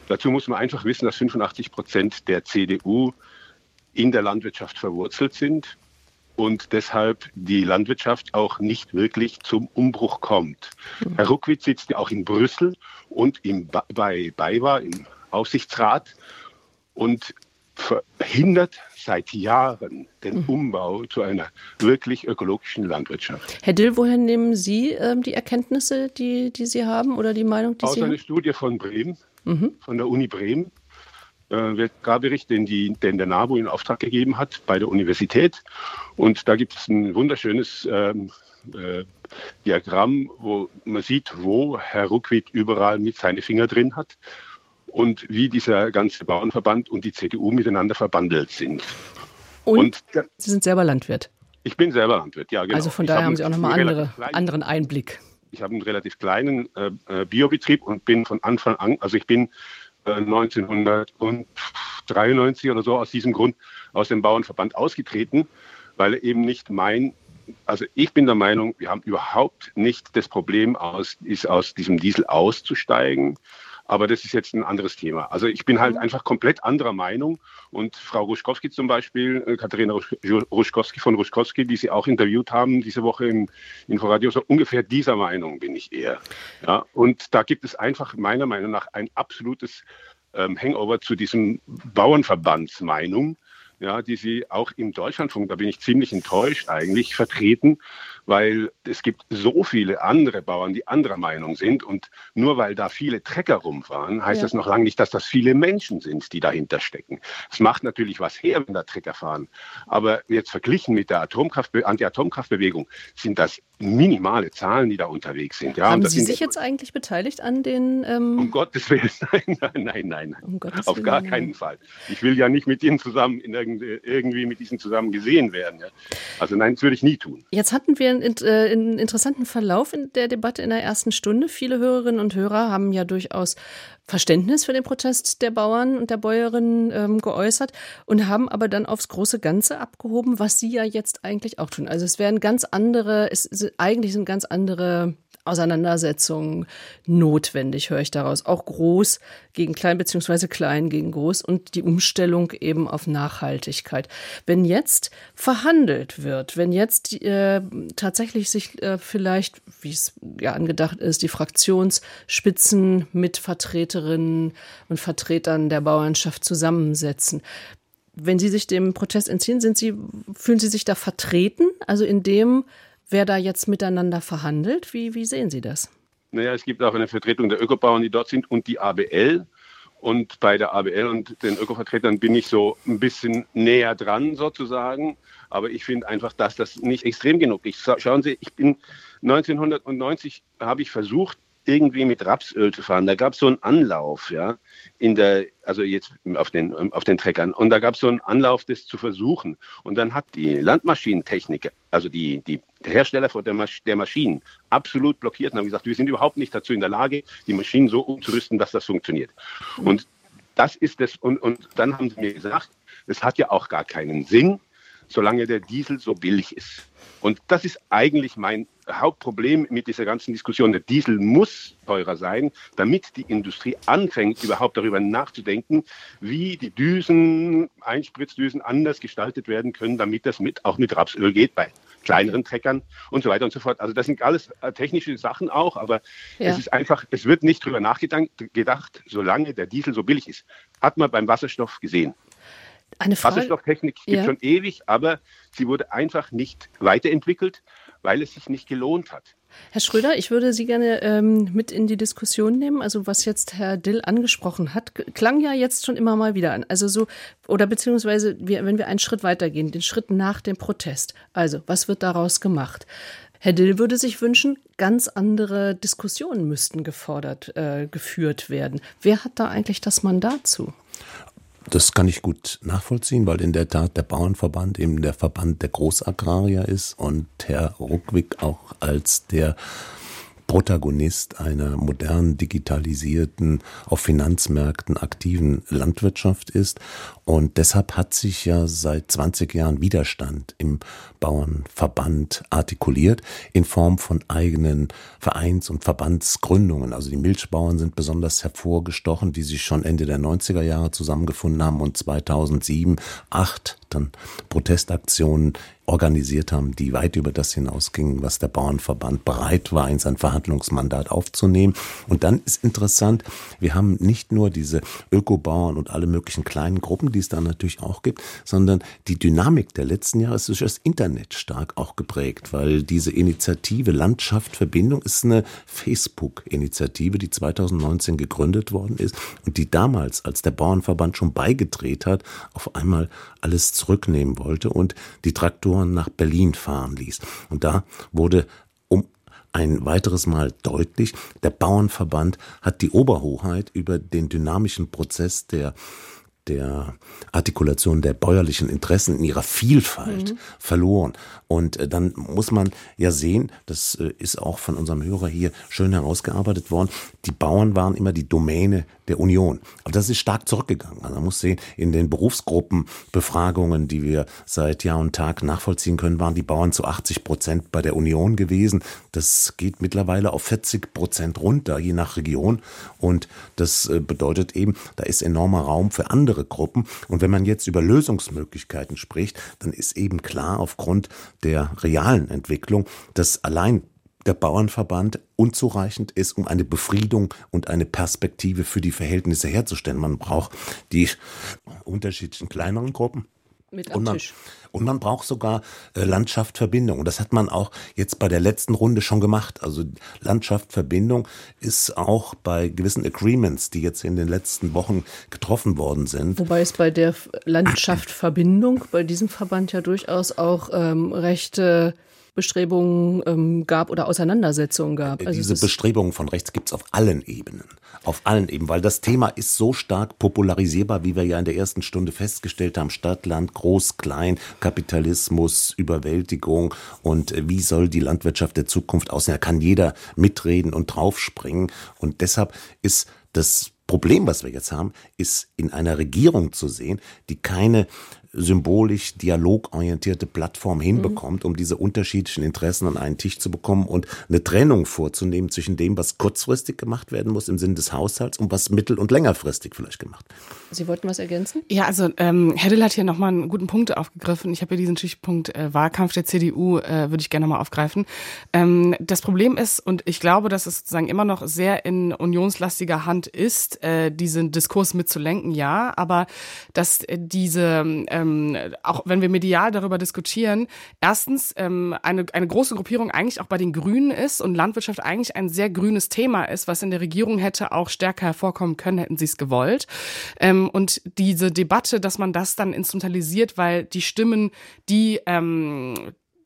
Dazu muss man einfach wissen, dass 85 Prozent der CDU in der Landwirtschaft verwurzelt sind und deshalb die Landwirtschaft auch nicht wirklich zum Umbruch kommt. Herr Ruckwitz sitzt ja auch in Brüssel und im ba bei BayWa im Aufsichtsrat und verhindert seit Jahren den Umbau zu einer wirklich ökologischen Landwirtschaft. Herr Dill, woher nehmen Sie ähm, die Erkenntnisse, die, die Sie haben oder die Meinung, die Aus Sie einer haben? Studie von Bremen, von der Uni Bremen, äh, WK-Bericht, den, die, den der NABU in Auftrag gegeben hat bei der Universität. Und da gibt es ein wunderschönes ähm, äh, Diagramm, wo man sieht, wo Herr Ruckwied überall mit seine Finger drin hat und wie dieser ganze Bauernverband und die CDU miteinander verbandelt sind. Und, Und da- Sie sind selber Landwirt. ich bin selber Landwirt, ja genau. Also von daher habe haben Sie auch nochmal einen andere, anderen Einblick. ich habe einen relativ kleinen äh, äh, Biobetrieb und bin von Anfang an, also ich bin 1993 oder so aus diesem Grund aus dem Bauernverband ausgetreten, weil eben nicht mein, also ich bin der Meinung, wir haben überhaupt nicht das Problem aus, ist aus diesem Diesel auszusteigen. Aber das ist jetzt ein anderes Thema. Also ich bin halt einfach komplett anderer Meinung. Und Frau Ruschkowski zum Beispiel, äh, Katharina Rusch- Ruschkowski von Ruschkowski, die Sie auch interviewt haben diese Woche im Inforadio, so ungefähr dieser Meinung bin ich eher. Ja, und da gibt es einfach meiner Meinung nach ein absolutes ähm, Hangover zu diesem Bauernverbandsmeinung, ja, die Sie auch im Deutschlandfunk, da bin ich ziemlich enttäuscht eigentlich, vertreten, weil es gibt so viele andere Bauern, die anderer Meinung sind. Und nur weil da viele Trecker rumfahren, heißt Ja. das noch lange nicht, dass das viele Menschen sind, die dahinter stecken. Es macht natürlich was her, wenn da Trecker fahren. Aber jetzt verglichen mit der Atomkraft, Anti-Atomkraftbewegung sind das minimale Zahlen, die da unterwegs sind. Ja, haben Sie sich jetzt eigentlich beteiligt an den... Ähm, um Gottes Willen, nein, nein, nein, nein. Um Gottes Auf Willen, gar nein. keinen Fall. Ich will ja nicht mit Ihnen zusammen irgendwie mit Ihnen zusammen gesehen werden. Ja. Also nein, das würde ich nie tun. Jetzt hatten wir einen, äh, interessanten Verlauf in der Debatte in der ersten Stunde. Viele Hörerinnen und Hörer haben ja durchaus Verständnis für den Protest der Bauern und der Bäuerinnen ähm, geäußert und haben aber dann aufs große Ganze abgehoben, was sie ja jetzt eigentlich auch tun. Also es werden ganz andere, es, eigentlich sind ganz andere Auseinandersetzungen notwendig, höre ich daraus. Auch groß gegen klein beziehungsweise klein gegen groß und die Umstellung eben auf Nachhaltigkeit. Wenn jetzt verhandelt wird, wenn jetzt äh, tatsächlich sich äh, vielleicht, wie es ja angedacht ist, die Fraktionsspitzen mit Vertreterinnen und Vertretern der Bauernschaft zusammensetzen, wenn Sie sich dem Protest entziehen, sind Sie, fühlen Sie sich da vertreten? Also in dem, wer da jetzt miteinander verhandelt. Wie, wie sehen Sie das? Naja, es gibt auch eine Vertretung der Ökobauern, die dort sind und die ABL. Und bei der ABL und den Ökovertretern bin ich so ein bisschen näher dran sozusagen. Aber ich finde einfach, dass das nicht extrem genug ist. Schauen Sie, ich bin 1990 habe ich versucht, irgendwie mit Rapsöl zu fahren. Da gab es so einen Anlauf, ja, in der, also jetzt auf den, auf den Treckern. Und da gab es so einen Anlauf, das zu versuchen. Und dann hat die Landmaschinentechnik, also die, die Hersteller der, Masch der Maschinen, absolut blockiert und haben gesagt, wir sind überhaupt nicht dazu in der Lage, die Maschinen so umzurüsten, dass das funktioniert. Und das ist das, und, und dann haben sie mir gesagt, es hat ja auch gar keinen Sinn, solange der Diesel so billig ist. Und das ist eigentlich mein Hauptproblem mit dieser ganzen Diskussion. Der Diesel muss teurer sein, damit die Industrie anfängt, überhaupt darüber nachzudenken, wie die Düsen, Einspritzdüsen anders gestaltet werden können, damit das mit, auch mit Rapsöl geht bei kleineren Treckern und so weiter und so fort. Also das sind alles äh, technische Sachen auch, aber ja. es ist einfach, es wird nicht darüber nachgedacht, solange der Diesel so billig ist. Hat man beim Wasserstoff gesehen. Eine Frage, Wasserstofftechnik gibt ja. schon ewig, aber sie wurde einfach nicht weiterentwickelt, weil es sich nicht gelohnt hat. Herr Schröder, ich würde Sie gerne ähm, mit in die Diskussion nehmen. Also was jetzt Herr Dill angesprochen hat, klang ja jetzt schon immer mal wieder an. Also so, oder beziehungsweise wir, wenn wir einen Schritt weitergehen, den Schritt nach dem Protest. Also was wird daraus gemacht? Herr Dill würde sich wünschen, ganz andere Diskussionen müssten gefordert, äh, geführt werden. Wer hat da eigentlich das Mandat zu? Das kann ich gut nachvollziehen, weil in der Tat der Bauernverband eben der Verband der Großagrarier ist und Herr Ruckwick auch als der Protagonist einer modernen, digitalisierten, auf Finanzmärkten aktiven Landwirtschaft ist. Und deshalb hat sich ja seit 20 Jahren Widerstand im Bauernverband artikuliert in Form von eigenen Vereins- und Verbandsgründungen. Also die Milchbauern sind besonders hervorgestochen, die sich schon Ende der 90er Jahre zusammengefunden haben und 2007, 8 dann Protestaktionen organisiert haben, die weit über das hinausgingen, was der Bauernverband bereit war, in sein Verhandlungsmandat aufzunehmen. Und dann ist interessant, wir haben nicht nur diese Ökobauern und alle möglichen kleinen Gruppen, die es da natürlich auch gibt, sondern die Dynamik der letzten Jahre ist durch das Internet stark auch geprägt, weil diese Initiative Landschaft Verbindung ist eine Facebook-Initiative, die 2019 gegründet worden ist und die damals, als der Bauernverband schon beigedreht hat, auf einmal alles zurücknehmen wollte und die Traktoren nach Berlin fahren ließ. Und da wurde um ein weiteres Mal deutlich, der Bauernverband hat die Oberhoheit über den dynamischen Prozess der der Artikulation der bäuerlichen Interessen in ihrer Vielfalt mhm. verloren. Und äh, dann muss man ja sehen, das äh, ist auch von unserem Hörer hier schön herausgearbeitet worden, die Bauern waren immer die Domäne der Union. Aber das ist stark zurückgegangen. Also man muss sehen, in den Berufsgruppenbefragungen, die wir seit Jahr und Tag nachvollziehen können, waren die Bauern zu 80 Prozent bei der Union gewesen. Das geht mittlerweile auf 40 Prozent runter, je nach Region. Und das äh, bedeutet eben, da ist enormer Raum für andere Gruppen. Und wenn man jetzt über Lösungsmöglichkeiten spricht, dann ist eben klar aufgrund der realen Entwicklung, dass allein der Bauernverband unzureichend ist, um eine Befriedung und eine Perspektive für die Verhältnisse herzustellen. Man braucht die unterschiedlichen kleineren Gruppen. Mit am und man, Tisch. Und man braucht sogar äh, Landschaftverbindung. Und das hat man auch jetzt bei der letzten Runde schon gemacht. Also Landschaftverbindung ist auch bei gewissen Agreements, die jetzt in den letzten Wochen getroffen worden sind. Wobei es bei der Landschaftverbindung, bei diesem Verband ja durchaus auch ähm, rechte Bestrebungen ähm, gab oder Auseinandersetzungen gab. Also Diese Bestrebungen von rechts gibt es auf allen Ebenen. Auf allen Ebenen, weil das Thema ist so stark popularisierbar, wie wir ja in der ersten Stunde festgestellt haben. Stadt, Land, Groß, Klein, Kapitalismus, Überwältigung und äh, wie soll die Landwirtschaft der Zukunft aussehen. Da kann jeder mitreden und draufspringen. Und deshalb ist das Problem, was wir jetzt haben, ist in einer Regierung zu sehen, die keine symbolisch dialogorientierte Plattform hinbekommt, um diese unterschiedlichen Interessen an einen Tisch zu bekommen und eine Trennung vorzunehmen zwischen dem, was kurzfristig gemacht werden muss im Sinne des Haushalts und was mittel- und längerfristig vielleicht gemacht. Sie wollten was ergänzen? Ja, also ähm, Herr Dill hat hier nochmal einen guten Punkt aufgegriffen. Ich habe hier diesen Stichpunkt äh, Wahlkampf der CDU, äh, würde ich gerne mal aufgreifen. Ähm, das Problem ist, und ich glaube, dass es sozusagen immer noch sehr in unionslastiger Hand ist, äh, diesen Diskurs mitzulenken, ja, aber dass äh, diese ähm, auch wenn wir medial darüber diskutieren, erstens ähm, eine, eine große Gruppierung eigentlich auch bei den Grünen ist und Landwirtschaft eigentlich ein sehr grünes Thema ist, was in der Regierung hätte auch stärker hervorkommen können, hätten sie es gewollt. Ähm, und diese Debatte, dass man das dann instrumentalisiert, weil die Stimmen, die ähm,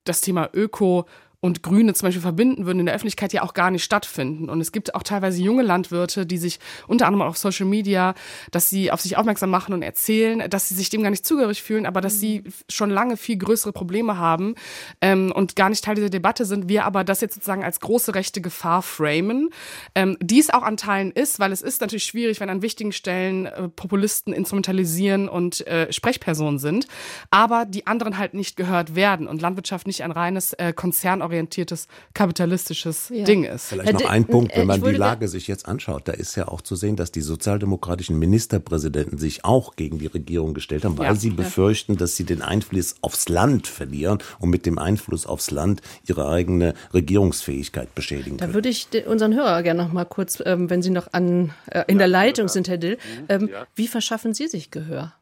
das Thema Öko und Grüne zum Beispiel verbinden würden, in der Öffentlichkeit ja auch gar nicht stattfinden. Und es gibt auch teilweise junge Landwirte, die sich unter anderem auf Social Media, dass sie auf sich aufmerksam machen und erzählen, dass sie sich dem gar nicht zugehörig fühlen, aber dass sie schon lange viel größere Probleme haben ähm, und gar nicht Teil dieser Debatte sind. Wir aber das jetzt sozusagen als große rechte Gefahr framen, ähm, die es auch an Teilen ist, weil es ist natürlich schwierig, wenn an wichtigen Stellen äh, Populisten instrumentalisieren und äh, Sprechpersonen sind, aber die anderen halt nicht gehört werden und Landwirtschaft nicht ein reines äh, Konzern orientiertes kapitalistisches ja. Ding ist. Vielleicht noch ein Punkt, wenn man die Lage sich jetzt anschaut, da ist ja auch zu sehen, dass die sozialdemokratischen Ministerpräsidenten sich auch gegen die Regierung gestellt haben, weil ja. sie befürchten, dass sie den Einfluss aufs Land verlieren und mit dem Einfluss aufs Land ihre eigene Regierungsfähigkeit beschädigen können. Da würde ich unseren Hörer gerne noch mal kurz, ähm, wenn Sie noch an, äh, in der Leitung sind, Herr Dill, mhm, ähm, wie verschaffen Sie sich Gehör?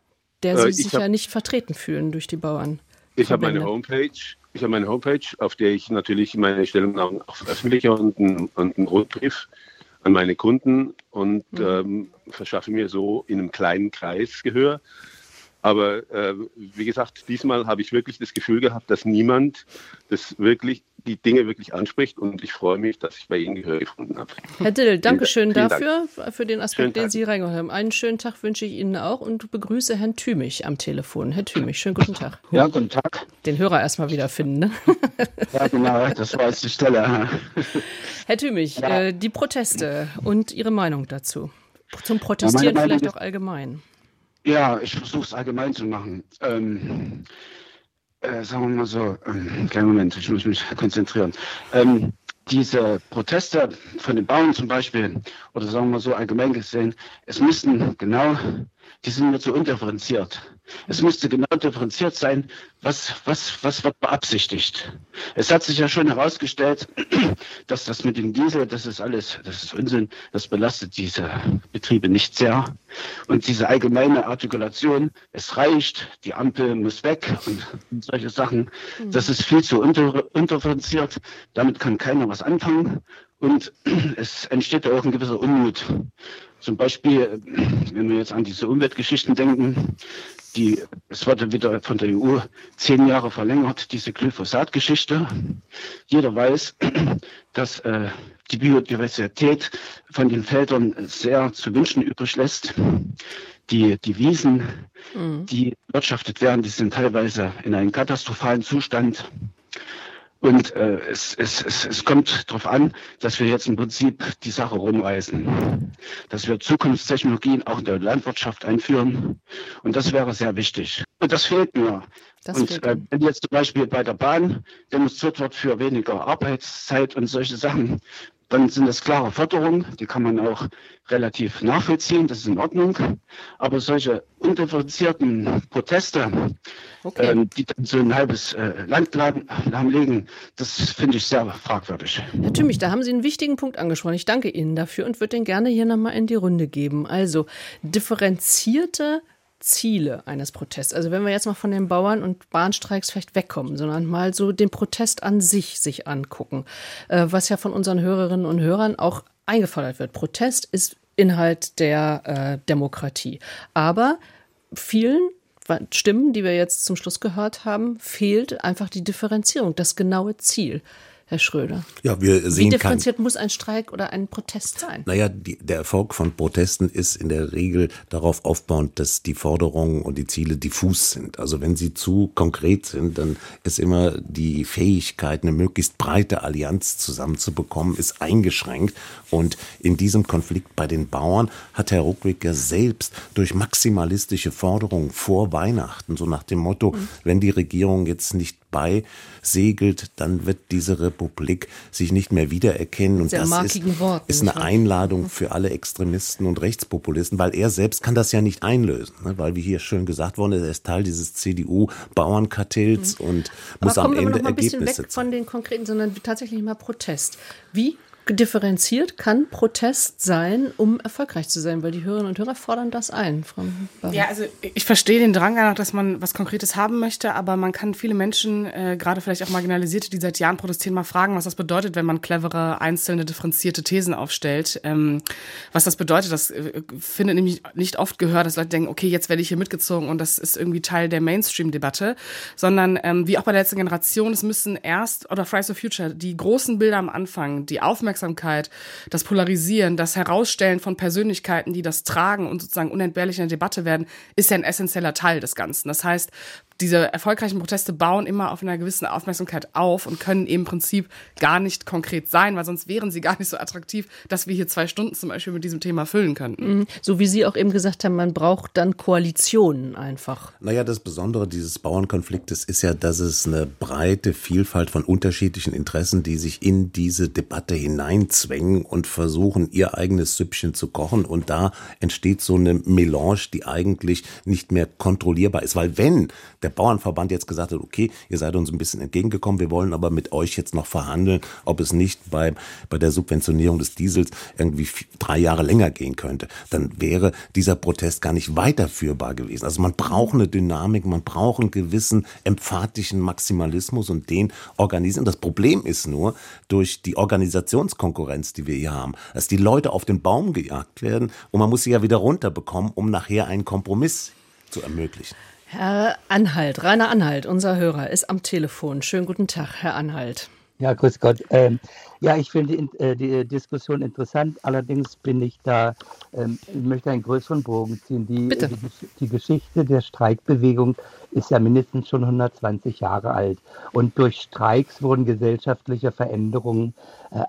Der äh, Sie sich ja nicht vertreten fühlen durch die Bauern. Ich habe meine Homepage ich habe meine Homepage, auf der ich natürlich meine Stellungnahmen auch veröffentliche und einen, und einen Rundbrief an meine Kunden und mhm. ähm, verschaffe mir so in einem kleinen Kreis Gehör. Aber äh, wie gesagt, diesmal habe ich wirklich das Gefühl gehabt, dass niemand das wirklich die Dinge wirklich anspricht und ich freue mich, dass ich bei Ihnen Gehör gefunden habe. Herr Dill, danke schön dafür, Dank. für den Aspekt, den Sie reingeholt haben. Einen schönen Tag wünsche ich Ihnen auch und begrüße Herrn Thümich am Telefon. Herr Thümich, schönen guten Tag. Ja, guten Tag. Den Hörer erstmal wieder finden, ne? Ja, genau, das war jetzt die Stelle. Herr Thümich, ja. äh, die Proteste und Ihre Meinung dazu. Zum Protestieren ja, vielleicht auch allgemein. Ja, ich versuche es allgemein zu machen. Ähm, äh, sagen wir mal so, ähm, kleinen Moment, ich muss mich konzentrieren. Ähm, diese Proteste von den Bauern zum Beispiel, oder sagen wir mal so allgemein gesehen, es müssten genau, die sind nur zu undifferenziert. Es müsste genau differenziert sein, was, was, was wird beabsichtigt. Es hat sich ja schon herausgestellt, dass das mit dem Diesel, das ist alles, das ist Unsinn, das belastet diese Betriebe nicht sehr. Und diese allgemeine Artikulation, es reicht, die Ampel muss weg und solche Sachen, mhm. das ist viel zu undifferenziert. Damit kann keiner was anfangen. Und es entsteht auch ein gewisser Unmut. Zum Beispiel, wenn wir jetzt an diese Umweltgeschichten denken, die, es wurde wieder von der EU zehn Jahre verlängert, diese Glyphosat-Geschichte. Jeder weiß, dass äh, die Biodiversität von den Feldern sehr zu wünschen übrig lässt. Die, die Wiesen, mhm. die wirtschaftet werden, die sind teilweise in einem katastrophalen Zustand. Und äh, es, es, es, es kommt darauf an, dass wir jetzt im Prinzip die Sache rumreißen, dass wir Zukunftstechnologien auch in der Landwirtschaft einführen. Und das wäre sehr wichtig. Und das fehlt mir. Das und äh, wenn jetzt zum Beispiel bei der Bahn demonstriert wird für weniger Arbeitszeit und solche Sachen, dann sind das klare Forderungen, die kann man auch relativ nachvollziehen, das ist in Ordnung. Aber solche undifferenzierten Proteste, okay. äh, die dann so ein halbes äh, Land lahmlegen, das finde ich sehr fragwürdig. Herr Tümmich, da haben Sie einen wichtigen Punkt angesprochen. Ich danke Ihnen dafür und würde den gerne hier nochmal in die Runde geben. Also differenzierte Ziele eines Protests? Also wenn wir jetzt mal von den Bauern und Bahnstreiks vielleicht wegkommen, sondern mal so den Protest an sich sich angucken, äh, was ja von unseren Hörerinnen und Hörern auch eingefordert wird. Protest ist Inhalt der äh, Demokratie. Aber vielen Stimmen, die wir jetzt zum Schluss gehört haben, fehlt einfach die Differenzierung, das genaue Ziel. Herr Schröder? Ja, wir sehen Wie differenziert kann, muss ein Streik oder ein Protest sein? Naja, die, der Erfolg von Protesten ist in der Regel darauf aufbauend, dass die Forderungen und die Ziele diffus sind. Also wenn sie zu konkret sind, dann ist immer die Fähigkeit, eine möglichst breite Allianz zusammenzubekommen, ist eingeschränkt. Und in diesem Konflikt bei den Bauern hat Herr Ruckwick ja selbst durch maximalistische Forderungen vor Weihnachten, so nach dem Motto, mhm. wenn die Regierung jetzt nicht beisegelt, dann wird diese Republik sich nicht mehr wiedererkennen. Und Sehr das ist, Worten, ist eine Einladung für alle Extremisten und Rechtspopulisten, weil er selbst kann das ja nicht einlösen, ne? weil wie hier schön gesagt worden ist, er ist Teil dieses CDU-Bauernkartells mhm. und muss am Ende Ergebnisse zeigen. ein bisschen weg von den konkreten, sondern tatsächlich mal Protest. Wie differenziert kann Protest sein, um erfolgreich zu sein, weil die Hörerinnen und Hörer fordern das ein. Ja, also ich verstehe den Drang danach, dass man was Konkretes haben möchte, aber man kann viele Menschen, äh, gerade vielleicht auch Marginalisierte, die seit Jahren protestieren, mal fragen, was das bedeutet, wenn man clevere, einzelne, differenzierte Thesen aufstellt. Ähm, was das bedeutet, das äh, findet nämlich nicht oft gehört, dass Leute denken, okay, jetzt werde ich hier mitgezogen und das ist irgendwie Teil der Mainstream-Debatte, sondern ähm, wie auch bei der letzten Generation, es müssen erst, oder Fridays for Future, die großen Bilder am Anfang, die Aufmerksamkeit Aufmerksamkeit, das Polarisieren, das Herausstellen von Persönlichkeiten, die das tragen und sozusagen unentbehrlich in der Debatte werden, ist ja ein essentieller Teil des Ganzen. Das heißt, diese erfolgreichen Proteste bauen immer auf einer gewissen Aufmerksamkeit auf und können im Prinzip gar nicht konkret sein, weil sonst wären sie gar nicht so attraktiv, dass wir hier zwei Stunden zum Beispiel mit diesem Thema füllen könnten. Mhm. So wie Sie auch eben gesagt haben, man braucht dann Koalitionen einfach. Naja, das Besondere dieses Bauernkonfliktes ist ja, dass es eine breite Vielfalt von unterschiedlichen Interessen, die sich in diese Debatte hineinzwängen und versuchen, ihr eigenes Süppchen zu kochen. Und da entsteht so eine Melange, die eigentlich nicht mehr kontrollierbar ist. Weil wenn der der Bauernverband jetzt gesagt hat, okay, ihr seid uns ein bisschen entgegengekommen, wir wollen aber mit euch jetzt noch verhandeln, ob es nicht bei, bei der Subventionierung des Diesels irgendwie drei Jahre länger gehen könnte, dann wäre dieser Protest gar nicht weiterführbar gewesen. Also man braucht eine Dynamik, man braucht einen gewissen emphatischen Maximalismus und den organisieren. Das Problem ist nur, durch die Organisationskonkurrenz, die wir hier haben, dass die Leute auf den Baum gejagt werden und man muss sie ja wieder runterbekommen, um nachher einen Kompromiss zu ermöglichen. Herr Anhalt, Rainer Anhalt, unser Hörer, ist am Telefon. Schönen guten Tag, Herr Anhalt. Ja, grüß Gott. Ähm, ja, ich finde die, äh, die, Diskussion interessant. Allerdings bin ich da, ähm, ich möchte einen größeren Bogen ziehen. Die, Bitte. Die, die, Geschichte der Streikbewegung ist ja mindestens schon 120 Jahre alt. Und durch Streiks wurden gesellschaftliche Veränderungen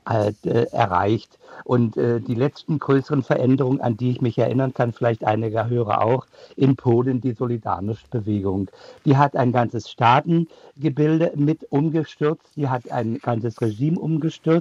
äh, äh, erreicht. Und äh, die letzten größeren Veränderungen, an die ich mich erinnern kann, vielleicht einige Hörer auch, in Polen die Solidarność-Bewegung. Die hat ein ganzes Staatengebilde mit umgestürzt, die hat ein ganzes Regime umgestürzt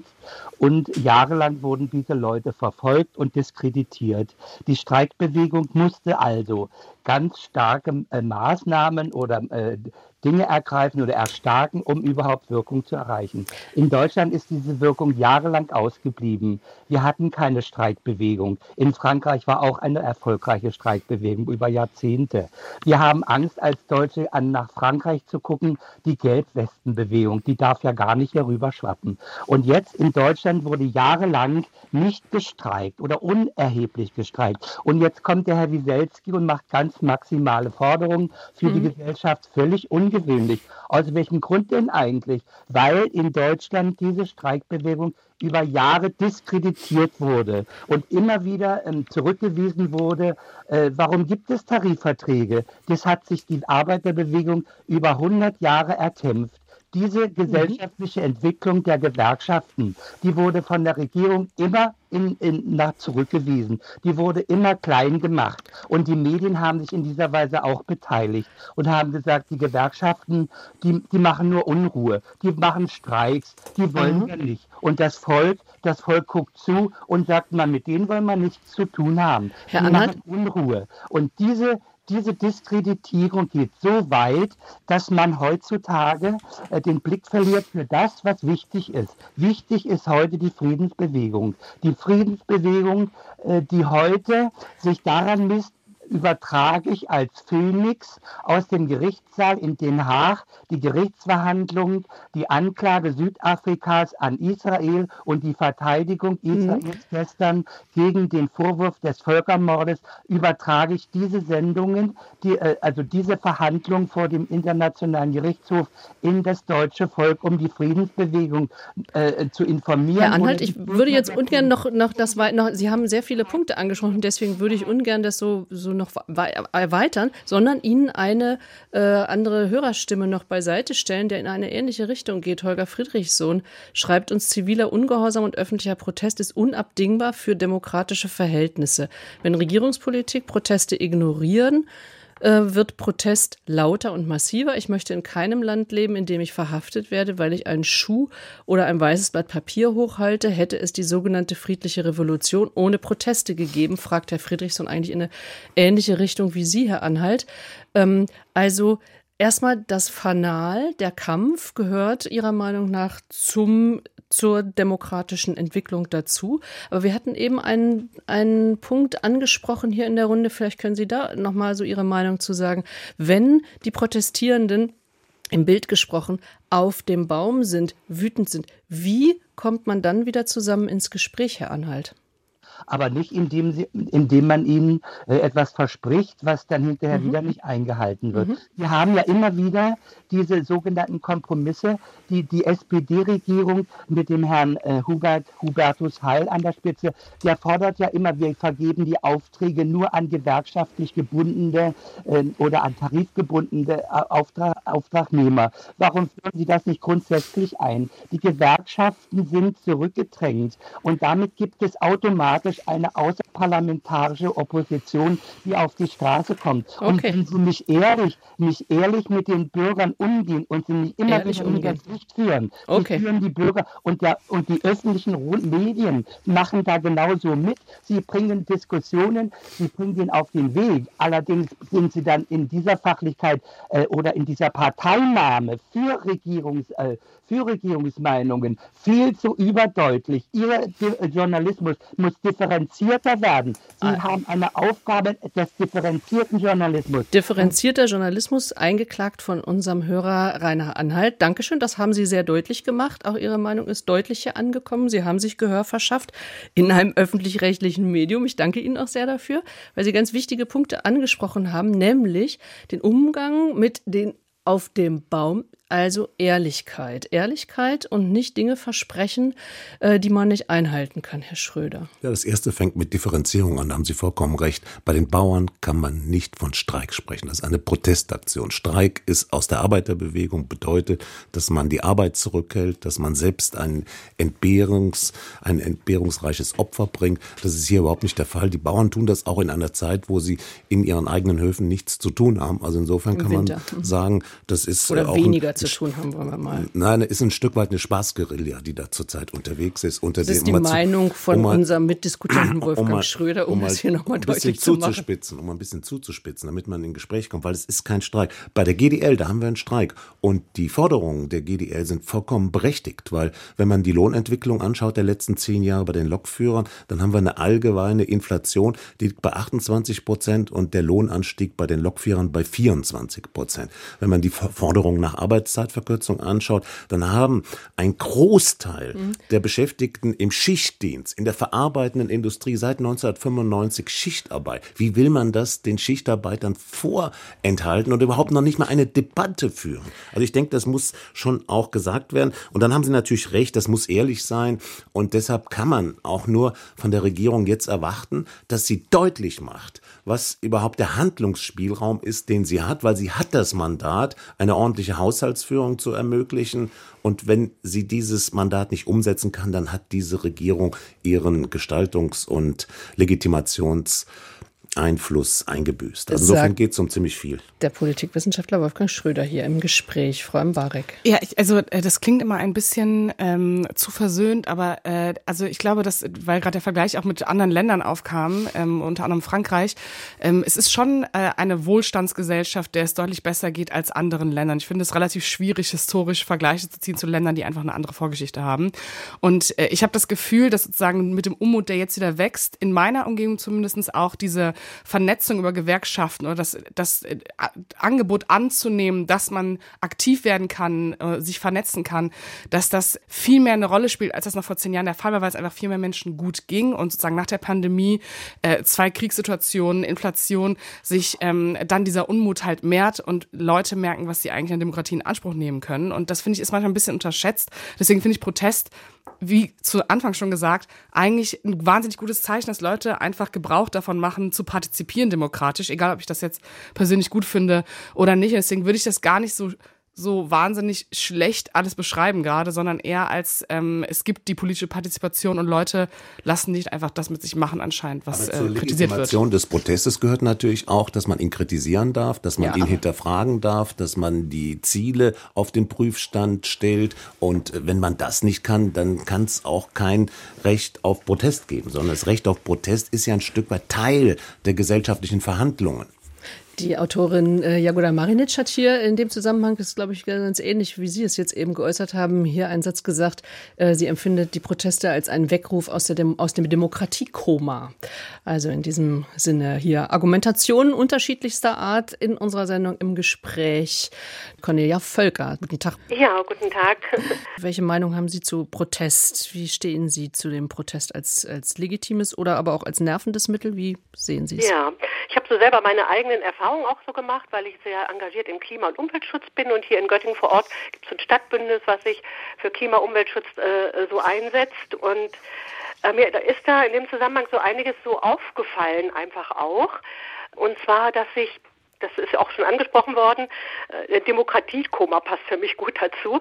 und jahrelang wurden diese Leute verfolgt und diskreditiert. Die Streikbewegung musste also ganz starke äh, Maßnahmen oder äh, Dinge ergreifen oder erstarken, um überhaupt Wirkung zu erreichen. In Deutschland ist diese Wirkung jahrelang ausgeblieben. Wir hatten keine Streikbewegung. In Frankreich war auch eine erfolgreiche Streikbewegung über Jahrzehnte. Wir haben Angst als Deutsche an nach Frankreich zu gucken, die Gelbwestenbewegung, die darf ja gar nicht herüber schwappen. Und jetzt in Deutschland wurde jahrelang nicht gestreikt oder unerheblich gestreikt. Und jetzt kommt der Herr Wieselski und macht ganz maximale Forderungen für mhm. die Gesellschaft völlig un ungewöhnlich. Aus welchem Grund denn eigentlich? Weil in Deutschland diese Streikbewegung über Jahre diskreditiert wurde und immer wieder ähm, zurückgewiesen wurde, äh, warum gibt es Tarifverträge? Das hat sich die Arbeiterbewegung über 100 Jahre erkämpft. Diese mhm. gesellschaftliche Entwicklung der Gewerkschaften, die wurde von der Regierung immer in, in, nach zurückgewiesen. Die wurde immer klein gemacht. Und die Medien haben sich in dieser Weise auch beteiligt und haben gesagt, die Gewerkschaften, die, die machen nur Unruhe, die machen Streiks, die wollen mhm. wir nicht. Und das Volk, das Volk guckt zu und sagt, man, mit denen wollen wir nichts zu tun haben. Herr die machen Unruhe. Und diese diese Diskreditierung geht so weit, dass man heutzutage äh, den Blick verliert für das, was wichtig ist. Wichtig ist heute die Friedensbewegung. Die Friedensbewegung, äh, die heute sich daran misst, übertrage ich als Phönix aus dem Gerichtssaal in Den Haag die Gerichtsverhandlung, die Anklage Südafrikas an Israel und die Verteidigung mhm. Israels mhm. gestern gegen den Vorwurf des Völkermordes, übertrage ich diese Sendungen, die, äh, also diese Verhandlung vor dem Internationalen Gerichtshof in das deutsche Volk, um die Friedensbewegung äh, zu informieren. Herr Anhalt, ich würde jetzt ungern noch, noch das noch, Sie haben sehr viele Punkte angesprochen, deswegen würde ich ungern das so, so noch erweitern, sondern Ihnen eine äh, andere Hörerstimme noch beiseite stellen, der in eine ähnliche Richtung geht. Holger Friedrichsohn schreibt uns, ziviler Ungehorsam und öffentlicher Protest ist unabdingbar für demokratische Verhältnisse. Wenn Regierungspolitik Proteste ignorieren, äh, wird Protest lauter und massiver. Ich möchte in keinem Land leben, in dem ich verhaftet werde, weil ich einen Schuh oder ein weißes Blatt Papier hochhalte. Hätte es die sogenannte friedliche Revolution ohne Proteste gegeben, fragt Herr Friedrichson eigentlich in eine ähnliche Richtung wie Sie, Herr Anhalt. Ähm, also Erstmal das Fanal, der Kampf gehört Ihrer Meinung nach zum zur demokratischen Entwicklung dazu. Aber wir hatten eben einen, einen Punkt angesprochen hier in der Runde. Vielleicht können Sie da nochmal so Ihre Meinung zu sagen. Wenn die Protestierenden im Bild gesprochen auf dem Baum sind, wütend sind, wie kommt man dann wieder zusammen ins Gespräch, Herr Anhalt? Aber nicht indem, sie, indem man ihnen äh, etwas verspricht, was dann hinterher mhm. wieder nicht eingehalten wird. Mhm. Wir haben ja immer wieder diese sogenannten Kompromisse, die die SPD-Regierung mit dem Herrn äh, Hubert, Hubertus Heil an der Spitze, der fordert ja immer, wir vergeben die Aufträge nur an gewerkschaftlich gebundene äh, oder an tarifgebundene äh, Auftrag, Auftragnehmer. Warum führen Sie das nicht grundsätzlich ein? Die Gewerkschaften sind zurückgedrängt und damit gibt es automatisch eine außerparlamentarische Opposition, die auf die Straße kommt. Okay. Und wenn Sie nicht ehrlich, nicht ehrlich mit den Bürgern umgehen und sie nicht immer Ehrlich wieder das Licht führen. Okay. Sie führen die Bürger und, der, und die öffentlichen Medien machen da genauso mit. Sie bringen Diskussionen, sie bringen den auf den Weg. Allerdings sind sie dann in dieser Fachlichkeit äh, oder in dieser Parteinahme für, Regierungs, äh, für Regierungsmeinungen viel zu überdeutlich. Ihr Journalismus muss differenzierter werden. Sie ah. haben eine Aufgabe des differenzierten Journalismus. Differenzierter Journalismus, eingeklagt von unserem Hörer Rainer Anhalt. Dankeschön, das haben Sie sehr deutlich gemacht. Auch Ihre Meinung ist deutlich hier angekommen. Sie haben sich Gehör verschafft in einem öffentlich-rechtlichen Medium. Ich danke Ihnen auch sehr dafür, weil Sie ganz wichtige Punkte angesprochen haben, nämlich den Umgang mit den auf dem Baum also Ehrlichkeit. Ehrlichkeit und nicht Dinge versprechen, äh, die man nicht einhalten kann, Herr Schröder. Ja, das erste fängt mit Differenzierung an, da haben Sie vollkommen recht. Bei den Bauern kann man nicht von Streik sprechen. Das ist eine Protestaktion. Streik ist aus der Arbeiterbewegung bedeutet, dass man die Arbeit zurückhält, dass man selbst ein Entbehrungs, ein entbehrungsreiches Opfer bringt. Das ist hier überhaupt nicht der Fall. Die Bauern tun das auch in einer Zeit, wo sie in ihren eigenen Höfen nichts zu tun haben. Also insofern kann man mhm. sagen, das ist Oder auch weniger zu tun haben, wollen wir mal. Nein, ist ein Stück weit eine Spaßguerilla, die da zurzeit unterwegs ist. Unter das ist die Meinung von um unserem Mitdiskutanten Wolfgang um Schröder, um, um es hier nochmal deutlich zu machen. Zuzuspitzen, um ein bisschen zuzuspitzen, damit man in Gespräch kommt, weil es ist kein Streik. Bei der GDL, da haben wir einen Streik. Und die Forderungen der GDL sind vollkommen berechtigt, weil wenn man die Lohnentwicklung anschaut der letzten zehn Jahre bei den Lokführern, dann haben wir eine allgemeine Inflation, die liegt bei 28 Prozent und der Lohnanstieg bei den Lokführern bei 24 Prozent. Wenn man die Forderungen nach Arbeits Arbeitszeitverkürzung anschaut, dann haben ein Großteil mhm. der Beschäftigten im Schichtdienst, in der verarbeitenden Industrie seit 1995 Schichtarbeit. Wie will man das den Schichtarbeitern vorenthalten und überhaupt noch nicht mal eine Debatte führen? Also ich denke, das muss schon auch gesagt werden. Und dann haben Sie natürlich recht, das muss ehrlich sein. Und deshalb kann man auch nur von der Regierung jetzt erwarten, dass sie deutlich macht, was überhaupt der Handlungsspielraum ist, den sie hat, weil sie hat das Mandat, eine ordentliche Haushaltsführung zu ermöglichen. Und wenn sie dieses Mandat nicht umsetzen kann, dann hat diese Regierung ihren Gestaltungs- und Legitimations- Einfluss eingebüßt. Also insofern geht es um ziemlich viel. Der Politikwissenschaftler Wolfgang Schröder hier im Gespräch. Frau Mbarek. Ja, ich, also äh, das klingt immer ein bisschen ähm, zu versöhnt, aber äh, also ich glaube, dass, weil gerade der Vergleich auch mit anderen Ländern aufkam, ähm, unter anderem Frankreich, ähm, es ist schon äh, eine Wohlstandsgesellschaft, der es deutlich besser geht als anderen Ländern. Ich finde es relativ schwierig, historisch Vergleiche zu ziehen zu Ländern, die einfach eine andere Vorgeschichte haben. Und äh, ich habe das Gefühl, dass sozusagen mit dem Unmut, der jetzt wieder wächst, in meiner Umgebung zumindest auch diese Vernetzung über Gewerkschaften oder das, das äh, Angebot anzunehmen, dass man aktiv werden kann, äh, sich vernetzen kann, dass das viel mehr eine Rolle spielt, als das noch vor zehn Jahren der Fall war, weil es einfach viel mehr Menschen gut ging und sozusagen nach der Pandemie äh, zwei Kriegssituationen, Inflation, sich ähm, dann dieser Unmut halt mehrt und Leute merken, was sie eigentlich an Demokratie in Anspruch nehmen können. Und das finde ich ist manchmal ein bisschen unterschätzt. Deswegen finde ich Protest wie zu Anfang schon gesagt, eigentlich ein wahnsinnig gutes Zeichen, dass Leute einfach Gebrauch davon machen, zu partizipieren demokratisch, egal ob ich das jetzt persönlich gut finde oder nicht. Deswegen würde ich das gar nicht so so wahnsinnig schlecht alles beschreiben gerade, sondern eher als ähm, es gibt die politische Partizipation und Leute lassen nicht einfach das mit sich machen anscheinend, was Aber zur äh, kritisiert wird. Legitimation des Protestes gehört natürlich auch, dass man ihn kritisieren darf, dass man Ja. ihn hinterfragen darf, dass man die Ziele auf den Prüfstand stellt und wenn man das nicht kann, dann kann es auch kein Recht auf Protest geben, sondern das Recht auf Protest ist ja ein Stück weit Teil der gesellschaftlichen Verhandlungen. Die Autorin äh, Jagoda Marinic hat hier in dem Zusammenhang, das ist glaube ich ganz ähnlich, wie Sie es jetzt eben geäußert haben, hier einen Satz gesagt, äh, sie empfindet die Proteste als einen Weckruf aus, Dem aus dem Demokratiekoma. Also in diesem Sinne hier Argumentationen unterschiedlichster Art in unserer Sendung im Gespräch. Cornelia Völker, guten Tag. Ja, guten Tag. Welche Meinung haben Sie zu Protest? Wie stehen Sie zu dem Protest als, als legitimes oder aber auch als nervendes Mittel? Wie sehen Sie es? Ja, ich habe so selber meine eigenen Erfahrungen auch so gemacht, weil ich sehr engagiert im Klima- und Umweltschutz bin und hier in Göttingen vor Ort gibt es ein Stadtbündnis, was sich für Klima- und Umweltschutz äh, so einsetzt. Und äh, mir ist da in dem Zusammenhang so einiges so aufgefallen einfach auch. Und zwar, dass sich das ist auch schon angesprochen worden, äh, Demokratiekoma passt für mich gut dazu,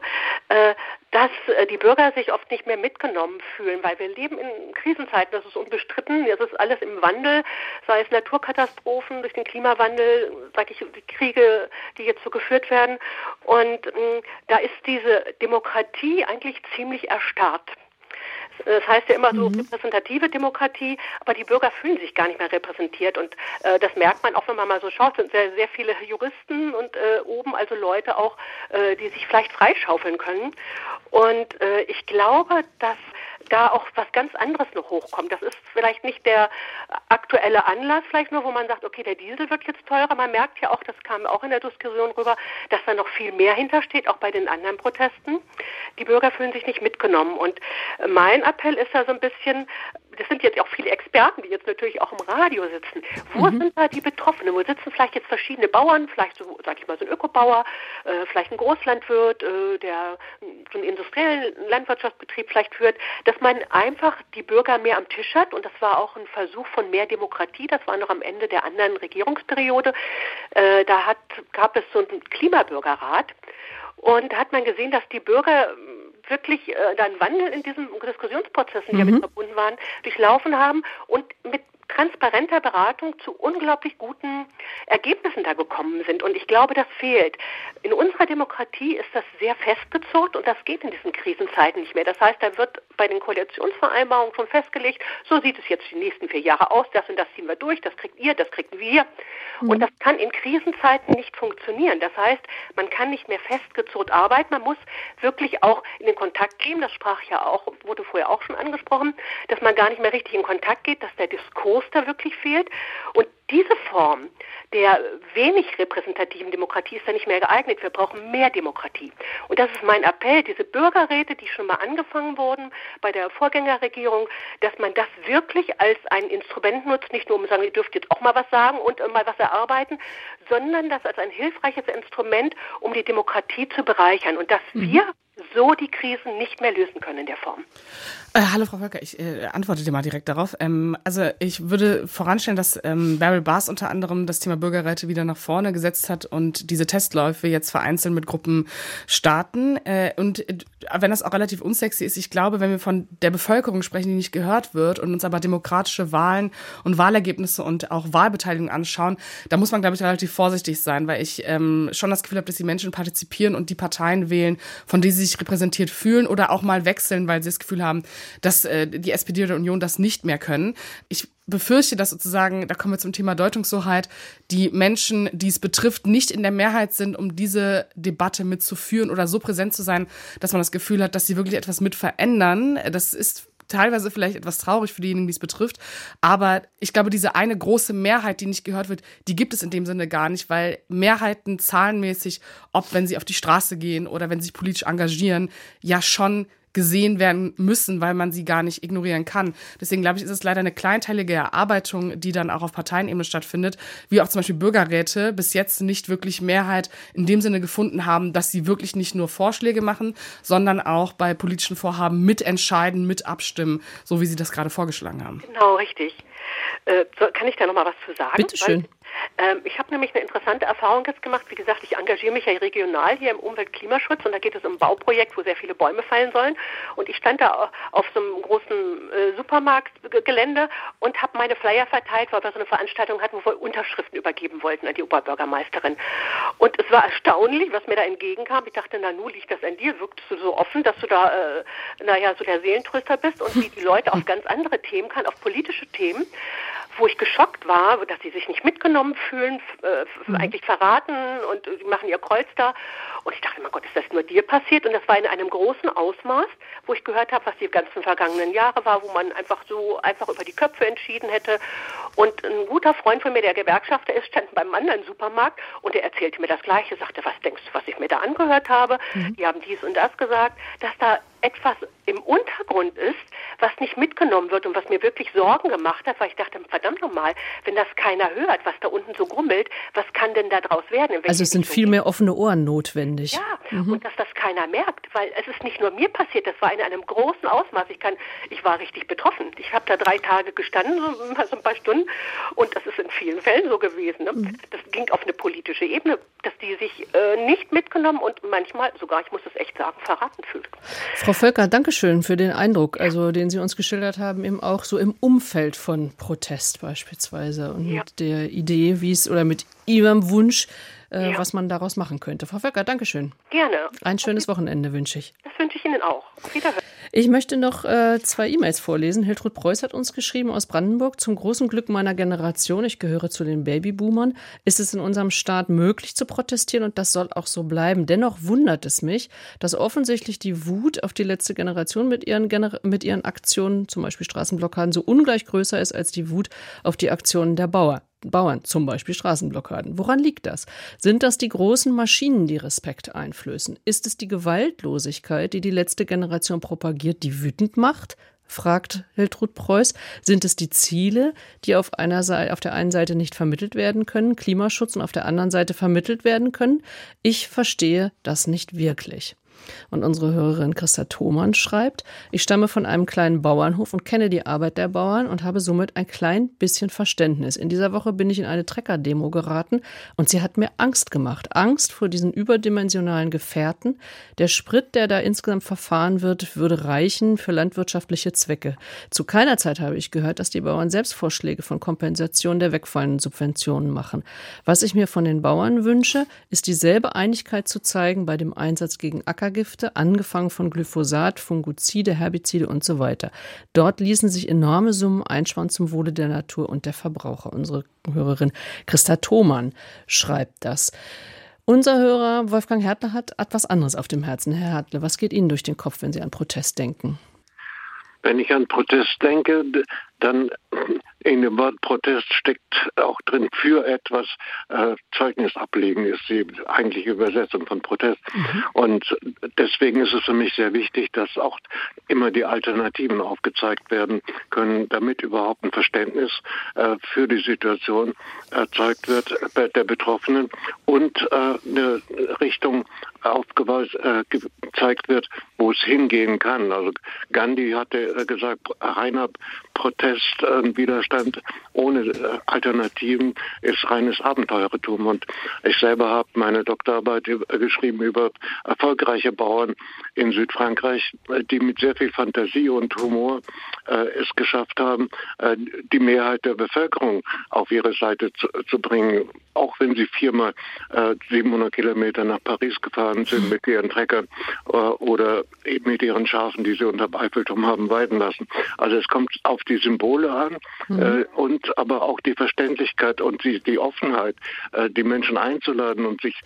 äh, dass äh, die Bürger sich oft nicht mehr mitgenommen fühlen, weil wir leben in Krisenzeiten, das ist unbestritten, es ist alles im Wandel, sei es Naturkatastrophen durch den Klimawandel, sage ich, die Kriege, die jetzt so geführt werden. Und mh, da ist diese Demokratie eigentlich ziemlich erstarrt. Das heißt ja immer so repräsentative Demokratie, aber die Bürger fühlen sich gar nicht mehr repräsentiert und äh, das merkt man auch, wenn man mal so schaut, sind sehr, sehr viele Juristen und äh, oben also Leute auch, äh, die sich vielleicht freischaufeln können. Und äh, ich glaube, dass da auch was ganz anderes noch hochkommt. Das ist vielleicht nicht der aktuelle Anlass, vielleicht nur, wo man sagt, okay, der Diesel wird jetzt teurer. Man merkt ja auch, das kam auch in der Diskussion rüber, dass da noch viel mehr hintersteht, auch bei den anderen Protesten. Die Bürger fühlen sich nicht mitgenommen. Und mein Appell ist da so ein bisschen, das sind jetzt auch viele Experten, die jetzt natürlich auch im Radio sitzen. Wo sind da die Betroffenen? Wo sitzen vielleicht jetzt verschiedene Bauern, vielleicht so, sag ich mal, so ein Ökobauer, äh, vielleicht ein Großlandwirt, äh, der so einen industriellen Landwirtschaftsbetrieb vielleicht führt, dass man einfach die Bürger mehr am Tisch hat. Und das war auch ein Versuch von mehr Demokratie. Das war noch am Ende der anderen Regierungsperiode. Äh, da hat, gab es so einen Klimabürgerrat. Und da hat man gesehen, dass die Bürger ähm, wirklich äh, da einen Wandel in diesen Diskussionsprozessen, die Mhm. damit verbunden waren, durchlaufen haben und mit transparenter Beratung zu unglaublich guten Ergebnissen da gekommen sind. Und ich glaube, das fehlt. In unserer Demokratie ist das sehr festgezurrt und das geht in diesen Krisenzeiten nicht mehr. Das heißt, da wird bei den Koalitionsvereinbarungen schon festgelegt, so sieht es jetzt die nächsten vier Jahre aus, das und das ziehen wir durch, das kriegt ihr, das kriegen wir. Und das kann in Krisenzeiten nicht funktionieren. Das heißt, man kann nicht mehr festgezurrt arbeiten, man muss wirklich auch in den Kontakt gehen, das sprach ja auch, wurde vorher auch schon angesprochen, dass man gar nicht mehr richtig in Kontakt geht, dass der Diskurs da wirklich fehlt. Und diese Form der wenig repräsentativen Demokratie ist da nicht mehr geeignet. Wir brauchen mehr Demokratie. Und das ist mein Appell, diese Bürgerräte, die schon mal angefangen wurden bei der Vorgängerregierung, dass man das wirklich als ein Instrument nutzt, nicht nur um zu sagen, ihr dürft jetzt auch mal was sagen und äh, mal was erarbeiten, sondern das als ein hilfreiches Instrument, um die Demokratie zu bereichern und dass wir so die Krisen nicht mehr lösen können in der Form. Äh, hallo Frau Völker, ich äh, antworte dir mal direkt darauf. Ähm, also ich würde voranstellen, dass ähm, Beryl Bars unter anderem das Thema Bürgerräte wieder nach vorne gesetzt hat und diese Testläufe jetzt vereinzelt mit Gruppen starten. Äh, und äh, wenn das auch relativ unsexy ist, ich glaube, wenn wir von der Bevölkerung sprechen, die nicht gehört wird und uns aber demokratische Wahlen und Wahlergebnisse und auch Wahlbeteiligung anschauen, da muss man, glaube ich, relativ vorsichtig sein, weil ich ähm, schon das Gefühl habe, dass die Menschen partizipieren und die Parteien wählen, von denen sie sich repräsentiert fühlen oder auch mal wechseln, weil sie das Gefühl haben, dass äh, die SPD oder Union das nicht mehr können. Ich befürchte, dass sozusagen, da kommen wir zum Thema Deutungshoheit, die Menschen, die es betrifft, nicht in der Mehrheit sind, um diese Debatte mitzuführen oder so präsent zu sein, dass man das Gefühl hat, dass sie wirklich etwas mit verändern. Das ist teilweise vielleicht etwas traurig für diejenigen, die es betrifft. Aber ich glaube, diese eine große Mehrheit, die nicht gehört wird, die gibt es in dem Sinne gar nicht, weil Mehrheiten zahlenmäßig, ob wenn sie auf die Straße gehen oder wenn sie sich politisch engagieren, ja schon gesehen werden müssen, weil man sie gar nicht ignorieren kann. Deswegen glaube ich, ist es leider eine kleinteilige Erarbeitung, die dann auch auf Parteienebene stattfindet, wie auch zum Beispiel Bürgerräte bis jetzt nicht wirklich Mehrheit in dem Sinne gefunden haben, dass sie wirklich nicht nur Vorschläge machen, sondern auch bei politischen Vorhaben mitentscheiden, mit abstimmen, so wie Sie das gerade vorgeschlagen haben. Genau, richtig. Äh, kann ich da noch mal was zu sagen? Bitte schön. Ähm, ich habe nämlich eine interessante Erfahrung jetzt gemacht. Wie gesagt, ich engagiere mich ja regional hier im Umwelt-Klimaschutz und da geht es um ein Bauprojekt, wo sehr viele Bäume fallen sollen. Und ich stand da auf so einem großen äh, Supermarktgelände und habe meine Flyer verteilt, weil wir so eine Veranstaltung hatten, wo wir Unterschriften übergeben wollten an die Oberbürgermeisterin. Und es war erstaunlich, was mir da entgegenkam. Ich dachte, na nu liegt das an dir, wirktest du so offen, dass du da, äh, naja, so der Seelentröster bist und wie die Leute auf ganz andere Themen kann, auf politische Themen wo ich geschockt war, dass sie sich nicht mitgenommen fühlen, äh, mhm. eigentlich verraten und die machen ihr Kreuz da. Und ich dachte, mein Gott, ist das nur dir passiert? Und das war in einem großen Ausmaß, wo ich gehört habe, was die ganzen vergangenen Jahre war, wo man einfach so einfach über die Köpfe entschieden hätte. Und ein guter Freund von mir, der Gewerkschafter ist, stand beim anderen Supermarkt und er erzählte mir das Gleiche, sagte, was denkst du, was ich mir da angehört habe? Mhm. Die haben dies und das gesagt, dass da etwas im Untergrund ist, was nicht mitgenommen wird und was mir wirklich Sorgen gemacht hat, weil ich dachte, verdammt nochmal, wenn das keiner hört, was da unten so grummelt, was kann denn da draus werden? Also es sind viel mehr offene Ohren notwendig. Ja, mhm. und dass das keiner merkt, weil es ist nicht nur mir passiert, das war in einem großen Ausmaß. Ich kann, ich war richtig betroffen. Ich habe da drei Tage gestanden, so, so, ein paar Stunden, und das ist in vielen Fällen so gewesen. Ne? Mhm. Das ging auf eine politische Ebene, dass die sich äh, nicht mitgenommen und manchmal sogar, ich muss es echt sagen, verraten fühlt. Frau Völker, danke schön für den Eindruck, also den Sie uns geschildert haben, eben auch so im Umfeld von Protest beispielsweise und ja. mit der Idee, wie es oder mit Ihrem Wunsch, äh, ja. was man daraus machen könnte. Frau Völker, danke schön. Gerne. Ein schönes Wochenende wünsche ich. Das wünsche ich Ihnen auch. Auf Wiederhören. Ich möchte noch äh, zwei E-Mails vorlesen. Hiltrud Preuß hat uns geschrieben aus Brandenburg. Zum großen Glück meiner Generation, ich gehöre zu den Babyboomern, ist es in unserem Staat möglich zu protestieren und das soll auch so bleiben. Dennoch wundert es mich, dass offensichtlich die Wut auf die letzte Generation mit ihren, Gener mit ihren Aktionen, zum Beispiel Straßenblockaden, so ungleich größer ist als die Wut auf die Aktionen der Bauer. Bauern, zum Beispiel Straßenblockaden. Woran liegt das? Sind das die großen Maschinen, die Respekt einflößen? Ist es die Gewaltlosigkeit, die die letzte Generation propagiert, die wütend macht? fragt Hiltrud Preuß. Sind es die Ziele, die auf, einer Seite, auf der einen Seite nicht vermittelt werden können, Klimaschutz und auf der anderen Seite vermittelt werden können? Ich verstehe das nicht wirklich. Und unsere Hörerin Christa Thomann schreibt, ich stamme von einem kleinen Bauernhof und kenne die Arbeit der Bauern und habe somit ein klein bisschen Verständnis. In dieser Woche bin ich in eine Trecker-Demo geraten und sie hat mir Angst gemacht. Angst vor diesen überdimensionalen Gefährten. Der Sprit, der da insgesamt verfahren wird, würde reichen für landwirtschaftliche Zwecke. Zu keiner Zeit habe ich gehört, dass die Bauern selbst Vorschläge von Kompensation der wegfallenden Subventionen machen. Was ich mir von den Bauern wünsche, ist dieselbe Einigkeit zu zeigen bei dem Einsatz gegen Ackergeld Agrargifte, angefangen von Glyphosat, Fungizide, Herbizide und so weiter. Dort ließen sich enorme Summen einsparen zum Wohle der Natur und der Verbraucher. Unsere Hörerin Christa Thomann schreibt das. Unser Hörer Wolfgang Hertler hat etwas anderes auf dem Herzen. Herr Hertle, was geht Ihnen durch den Kopf, wenn Sie an Protest denken? Wenn ich an Protest denke, dann in dem Wort Protest steckt auch drin für etwas äh, Zeugnis ablegen, ist die eigentliche Übersetzung von Protest. Mhm. Und deswegen ist es für mich sehr wichtig, dass auch immer die Alternativen aufgezeigt werden können, damit überhaupt ein Verständnis äh, für die Situation erzeugt wird bei der Betroffenen und äh, eine Richtung aufgezeigt äh, wird, wo es hingehen kann. Also Gandhi hatte äh, gesagt, reiner Protest, äh, Widerstand ohne äh, Alternativen ist reines Abenteurertum. Und ich selber habe meine Doktorarbeit geschrieben über erfolgreiche Bauern in Südfrankreich, die mit sehr viel Fantasie und Humor äh, es geschafft haben, äh, die Mehrheit der Bevölkerung auf ihre Seite zu, zu bringen. Auch wenn sie viermal äh, 700 Kilometer nach Paris gefahren sind mit ihren Treckern äh, oder eben mit ihren Schafen, die sie unter Eiffelturm haben weiden lassen. Also es kommt auf die Symbole an mhm. Äh, und aber auch die Verständlichkeit und die, die Offenheit, äh, die Menschen einzuladen und sich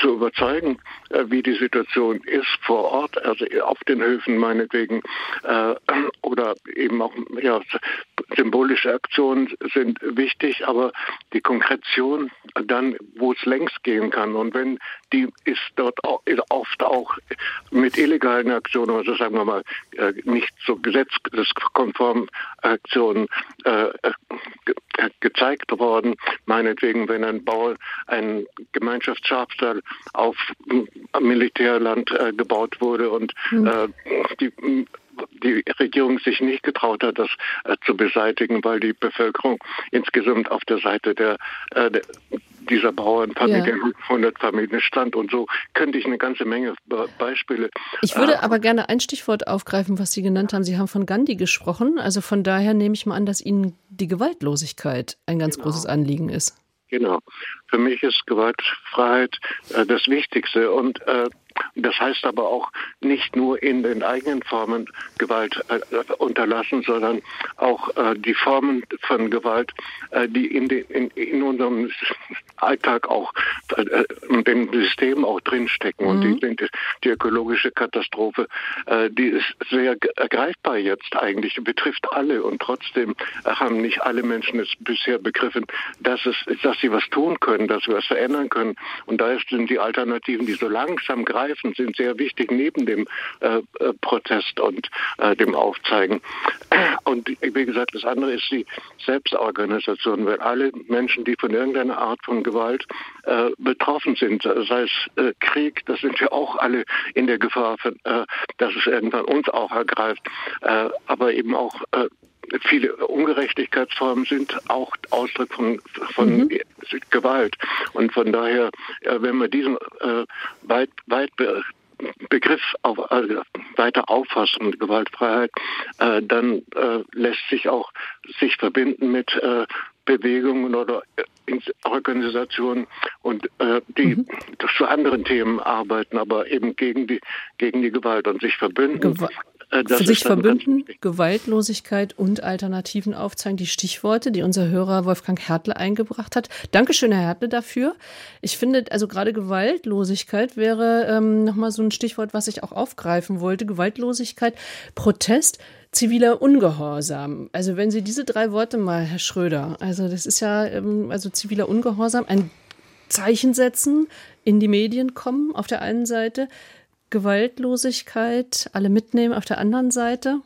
zu überzeugen, wie die Situation ist vor Ort, also auf den Höfen meinetwegen oder eben auch ja, symbolische Aktionen sind wichtig, aber die Konkretion dann, wo es längst gehen kann und wenn die ist dort auch, ist oft auch mit illegalen Aktionen, also sagen wir mal äh, nicht so gesetzeskonformen Aktionen äh, äh gezeigt worden. Meinetwegen, wenn ein Bauer einen Gemeinschaftsschafstall auf Militärland äh, gebaut wurde und mhm. äh, die die Regierung sich nicht getraut hat, das äh, zu beseitigen, weil die Bevölkerung insgesamt auf der Seite der, äh, dieser Bauernfamilien, ja. 100 Familien stand. Und so könnte ich eine ganze Menge Beispiele. Ich würde äh, aber gerne ein Stichwort aufgreifen, was Sie genannt haben. Sie haben von Gandhi gesprochen. Also von daher nehme ich mal an, dass Ihnen die Gewaltlosigkeit ein ganz genau. großes Anliegen ist. Genau. Für mich ist Gewaltfreiheit äh, das Wichtigste. Und äh, das heißt aber auch nicht nur in den eigenen Formen Gewalt äh, unterlassen, sondern auch äh, die Formen von Gewalt, äh, die in, den, in, in, unserem Alltag auch äh, in dem System auch drinstecken. Mhm. Und die, sind, die ökologische Katastrophe, äh, die ist sehr ergreifbar jetzt eigentlich, betrifft alle. Und trotzdem haben nicht alle Menschen es bisher begriffen, dass, es, dass sie was tun können, dass wir was verändern können. Und da sind die Alternativen, die so langsam greifen, Streifen sind sehr wichtig neben dem äh, äh, Protest und äh, dem Aufzeigen. Und wie gesagt, das andere ist die Selbstorganisation, weil alle Menschen, die von irgendeiner Art von Gewalt äh, betroffen sind, sei es äh, Krieg, das sind wir auch alle in der Gefahr, äh, dass es irgendwann uns auch ergreift, aber eben auch viele Ungerechtigkeitsformen sind auch Ausdruck von, von mhm. Gewalt. Und von daher, wenn man diesen äh, weit, weit Begriff auf, äh, weiter auffassen, Gewaltfreiheit, äh, dann äh, lässt sich auch sich verbinden mit äh, Bewegungen oder äh, Organisationen und äh, die mhm. zu anderen Themen arbeiten, aber eben gegen die gegen die Gewalt und sich verbünden. Gew äh, das Für sich verbünden, Gewaltlosigkeit und Alternativen aufzeigen, die Stichworte, die unser Hörer Wolfgang Hertle eingebracht hat. Dankeschön, Herr Hertle, dafür. Ich finde, also gerade Gewaltlosigkeit wäre ähm, nochmal so ein Stichwort, was ich auch aufgreifen wollte. Gewaltlosigkeit, Protest, ziviler Ungehorsam. Also wenn Sie diese drei Worte mal, Herr Schröder, also das ist ja, ähm, also ziviler Ungehorsam, ein Zeichen setzen, in die Medien kommen auf der einen Seite, Gewaltlosigkeit alle mitnehmen auf der anderen Seite?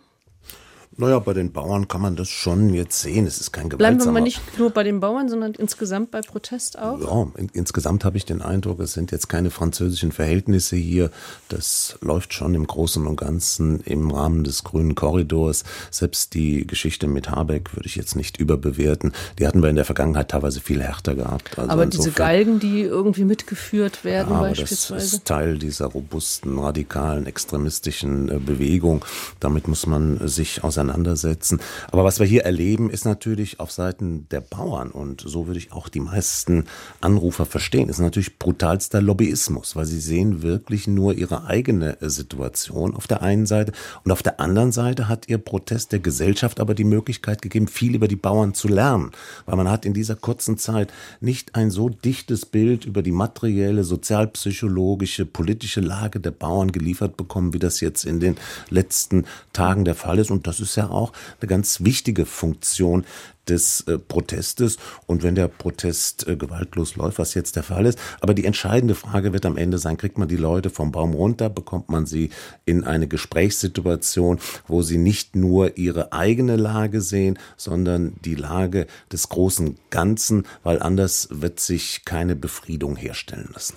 Naja, bei den Bauern kann man das schon jetzt sehen. Es ist kein gewaltsamer... Bleiben wir mal nicht nur bei den Bauern, sondern insgesamt bei Protest auch? Ja, in, insgesamt habe ich den Eindruck, es sind jetzt keine französischen Verhältnisse hier. Das läuft schon im Großen und Ganzen im Rahmen des grünen Korridors. Selbst die Geschichte mit Habeck würde ich jetzt nicht überbewerten. Die hatten wir in der Vergangenheit teilweise viel härter gehabt. Also aber diese Galgen, die irgendwie mitgeführt werden ja, beispielsweise? das ist Teil dieser robusten, radikalen, extremistischen äh, Bewegung. Damit muss man sich auseinandersetzen auseinandersetzen. Aber was wir hier erleben, ist natürlich auf Seiten der Bauern und so würde ich auch die meisten Anrufer verstehen, ist natürlich brutalster Lobbyismus, weil sie sehen wirklich nur ihre eigene Situation auf der einen Seite. Und auf der anderen Seite hat ihr Protest der Gesellschaft aber die Möglichkeit gegeben, viel über die Bauern zu lernen, weil man hat in dieser kurzen Zeit nicht ein so dichtes Bild über die materielle, sozialpsychologische, politische Lage der Bauern geliefert bekommen, wie das jetzt in den letzten Tagen der Fall ist. Und das ist ja auch eine ganz wichtige Funktion des äh, Protestes und wenn der Protest äh, gewaltlos läuft, was jetzt der Fall ist. Aber die entscheidende Frage wird am Ende sein, kriegt man die Leute vom Baum runter, bekommt man sie in eine Gesprächssituation, wo sie nicht nur ihre eigene Lage sehen, sondern die Lage des großen Ganzen, weil anders wird sich keine Befriedung herstellen lassen.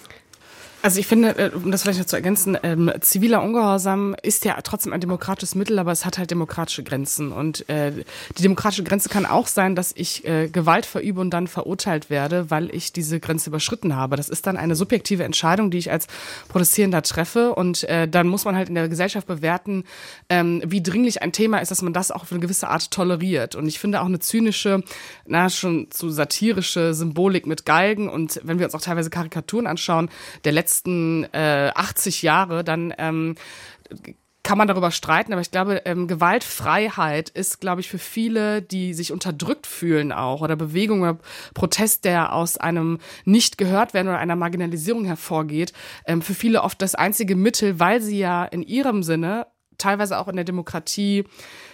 Also ich finde, äh, um das vielleicht noch zu ergänzen, ähm, ziviler Ungehorsam ist ja trotzdem ein demokratisches Mittel, aber es hat halt demokratische Grenzen. Und äh, die demokratische Grenze kann auch sein, dass ich äh, Gewalt verübe und dann verurteilt werde, weil ich diese Grenze überschritten habe. Das ist dann eine subjektive Entscheidung, die ich als Protestierender treffe. Und äh, dann muss man halt in der Gesellschaft bewerten, ähm, wie dringlich ein Thema ist, dass man das auch auf eine gewisse Art toleriert. Und ich finde auch eine zynische, na schon zu satirische Symbolik mit Galgen und wenn wir uns auch teilweise Karikaturen anschauen, der letzte letzten äh, 80 Jahre, dann ähm, kann man darüber streiten, aber ich glaube, ähm, Gewaltfreiheit ist, glaube ich, für viele, die sich unterdrückt fühlen auch oder Bewegung oder Protest, der aus einem nicht gehört werden oder einer Marginalisierung hervorgeht, ähm, für viele oft das einzige Mittel, weil sie ja in ihrem Sinne teilweise auch in der Demokratie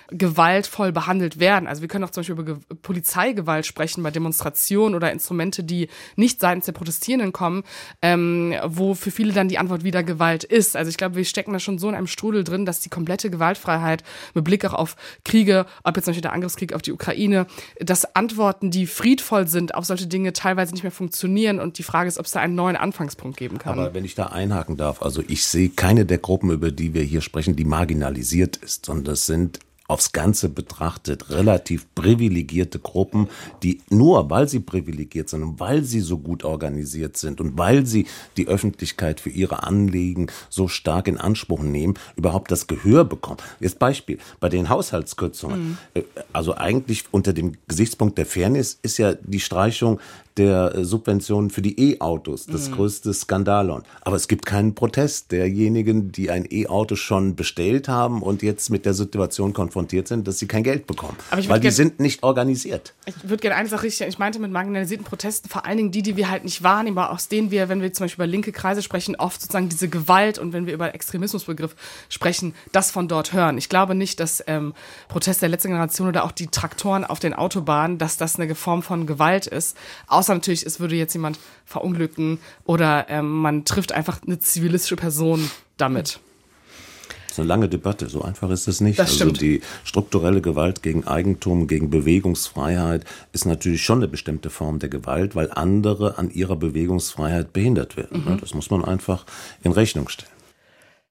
gewaltvoll behandelt werden. Also wir können auch zum Beispiel über Polizeigewalt sprechen bei Demonstrationen oder Instrumente, die nicht seitens der Protestierenden kommen, ähm, wo für viele dann die Antwort wieder Gewalt ist. Also ich glaube, wir stecken da schon so in einem Strudel drin, dass die komplette Gewaltfreiheit mit Blick auch auf Kriege, ob jetzt zum Beispiel der Angriffskrieg auf die Ukraine, dass Antworten, die friedvoll sind, auf solche Dinge teilweise nicht mehr funktionieren und die Frage ist, ob es da einen neuen Anfangspunkt geben kann. Aber wenn ich da einhaken darf, also ich sehe keine der Gruppen, über die wir hier sprechen, die marginalisiert ist, sondern das sind aufs Ganze betrachtet relativ privilegierte Gruppen, die nur weil sie privilegiert sind und weil sie so gut organisiert sind und weil sie die Öffentlichkeit für ihre Anliegen so stark in Anspruch nehmen, überhaupt das Gehör bekommen. Jetzt Beispiel bei den Haushaltskürzungen. Mhm. Äh, also eigentlich unter dem Gesichtspunkt der Fairness ist ja die Streichung der äh, Subventionen für die E-Autos das mhm. größte Skandalon. Aber es gibt keinen Protest derjenigen, die ein E-Auto schon bestellt haben und jetzt mit der Situation konfrontiert sind, dass sie kein Geld bekommen. weil die sind nicht organisiert. Ich würde gerne eine Sache richtig, ich meinte mit marginalisierten Protesten vor allen Dingen die, die wir halt nicht wahrnehmen, aber aus denen wir, wenn wir zum Beispiel über linke Kreise sprechen, oft sozusagen diese Gewalt und wenn wir über Extremismusbegriff sprechen, das von dort hören. Ich glaube nicht, dass ähm, Proteste der letzten Generation oder auch die Traktoren auf den Autobahnen, dass das eine Form von Gewalt ist. Außer Außer natürlich, es würde jetzt jemand verunglücken oder ähm, man trifft einfach eine zivilistische Person damit. Das ist eine lange Debatte, so einfach ist es nicht. Das also die strukturelle Gewalt gegen Eigentum, gegen Bewegungsfreiheit ist natürlich schon eine bestimmte Form der Gewalt, weil andere an ihrer Bewegungsfreiheit behindert werden. Mhm. Das muss man einfach in Rechnung stellen.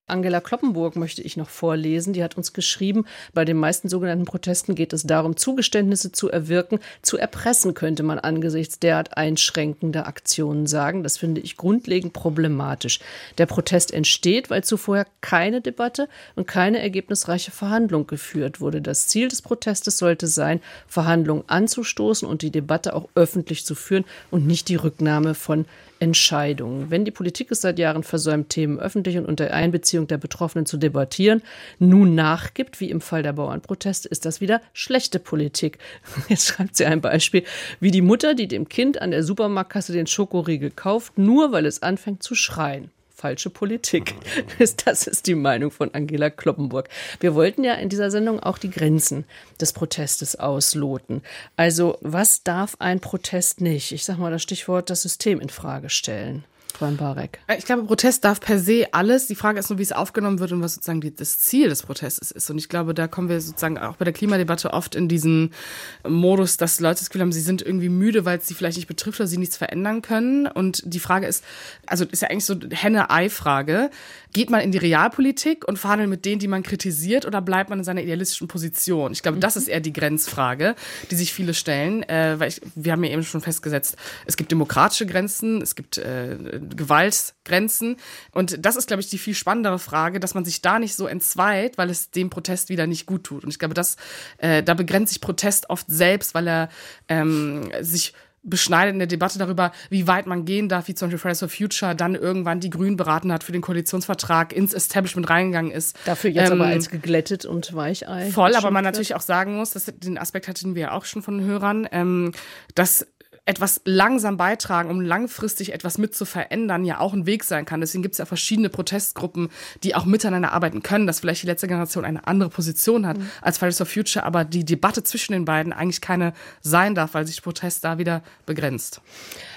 Angela Kloppenburg möchte ich noch vorlesen. Die hat uns geschrieben, bei den meisten sogenannten Protesten geht es darum, Zugeständnisse zu erwirken. Zu erpressen könnte man angesichts derart einschränkender Aktionen sagen. Das finde ich grundlegend problematisch. Der Protest entsteht, weil zuvor keine Debatte und keine ergebnisreiche Verhandlung geführt wurde. Das Ziel des Protestes sollte sein, Verhandlungen anzustoßen und die Debatte auch öffentlich zu führen und nicht die Rücknahme von Entscheidungen. Wenn die Politik es seit Jahren versäumt, Themen öffentlich und unter Einbeziehung der Betroffenen zu debattieren, nun nachgibt, wie im Fall der Bauernproteste, ist das wieder schlechte Politik. Jetzt schreibt sie ein Beispiel, wie die Mutter, die dem Kind an der Supermarktkasse den Schokoriegel kauft, nur weil es anfängt zu schreien falsche Politik. Das ist die Meinung von Angela Kloppenburg. Wir wollten ja in dieser Sendung auch die Grenzen des Protestes ausloten. Also, was darf ein Protest nicht? Ich sage mal das Stichwort das System in Frage stellen. Barek. Äh, ich glaube, Protest darf per se alles. Die Frage ist nur, wie es aufgenommen wird und was sozusagen die, das Ziel des Protestes ist. Und ich glaube, da kommen wir sozusagen auch bei der Klimadebatte oft in diesen Modus, dass Leute das Gefühl haben, sie sind irgendwie müde, weil es sie vielleicht nicht betrifft oder sie nichts verändern können. Und die Frage ist, also ist ja eigentlich so Henne-Ei-Frage. Geht man in die Realpolitik und verhandelt mit denen, die man kritisiert, oder bleibt man in seiner idealistischen Position? Ich glaube, das ist eher die Grenzfrage, die sich viele stellen, äh, weil ich, wir haben ja eben schon festgesetzt, es gibt demokratische Grenzen, es gibt äh, Gewaltgrenzen. Und das ist, glaube ich, die viel spannendere Frage, dass man sich da nicht so entzweit, weil es dem Protest wieder nicht gut tut. Und ich glaube, das, äh, da begrenzt sich Protest oft selbst, weil er ähm, sich beschneidet in der Debatte darüber, wie weit man gehen darf, wie zum Beispiel Fridays for Future dann irgendwann die Grünen beraten hat für den Koalitionsvertrag, ins Establishment reingegangen ist. Dafür jetzt ähm, aber als geglättet und Weichei. Voll, aber man natürlich auch sagen muss, dass den Aspekt hatten wir ja auch schon von den Hörern, ähm, dass etwas langsam beitragen, um langfristig etwas mit zu verändern, ja auch ein Weg sein kann. Deswegen gibt es ja verschiedene Protestgruppen, die auch miteinander arbeiten können, dass vielleicht die letzte Generation eine andere Position hat mhm. als Fridays for Future, aber die Debatte zwischen den beiden eigentlich keine sein darf, weil sich Protest da wieder begrenzt.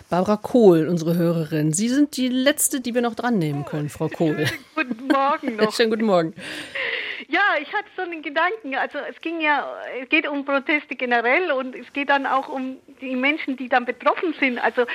Barbara Kohl, unsere Hörerin. Sie sind die Letzte, die wir noch dran nehmen können, Frau Kohl. Guten Morgen noch. Schönen guten Morgen. Ja, ich hatte so einen Gedanken. Also es ging ja, es geht um Proteste generell und es geht dann auch um die Menschen, die dann betroffen sind. Also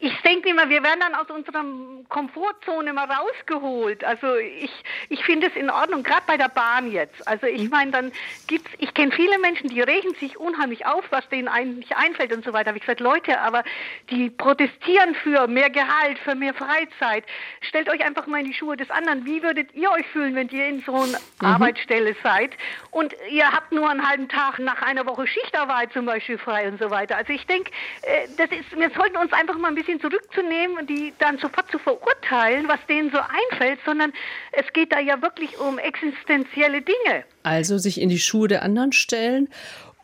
ich denke immer, wir werden dann aus unserer Komfortzone mal rausgeholt. Also ich, ich finde es in Ordnung, gerade bei der Bahn jetzt. Also ich meine, dann gibt's, ich kenne viele Menschen, die regen sich unheimlich auf, was denen eigentlich einfällt und so weiter. Habe ich gesagt, Leute, aber die protestieren für mehr Gehalt, für mehr Freizeit. Stellt euch einfach mal in die Schuhe des anderen. Wie würdet ihr euch fühlen, wenn ihr in so einer mhm. Arbeitsstelle seid und ihr habt nur einen halben Tag nach einer Woche Schichtarbeit zum Beispiel frei und so weiter? Also ich denke, äh, das ist, wir sollten uns einfach mal ein bisschen bisschen zurückzunehmen und die dann sofort zu verurteilen, was denen so einfällt, sondern es geht da ja wirklich um existenzielle Dinge. Also sich in die Schuhe der anderen stellen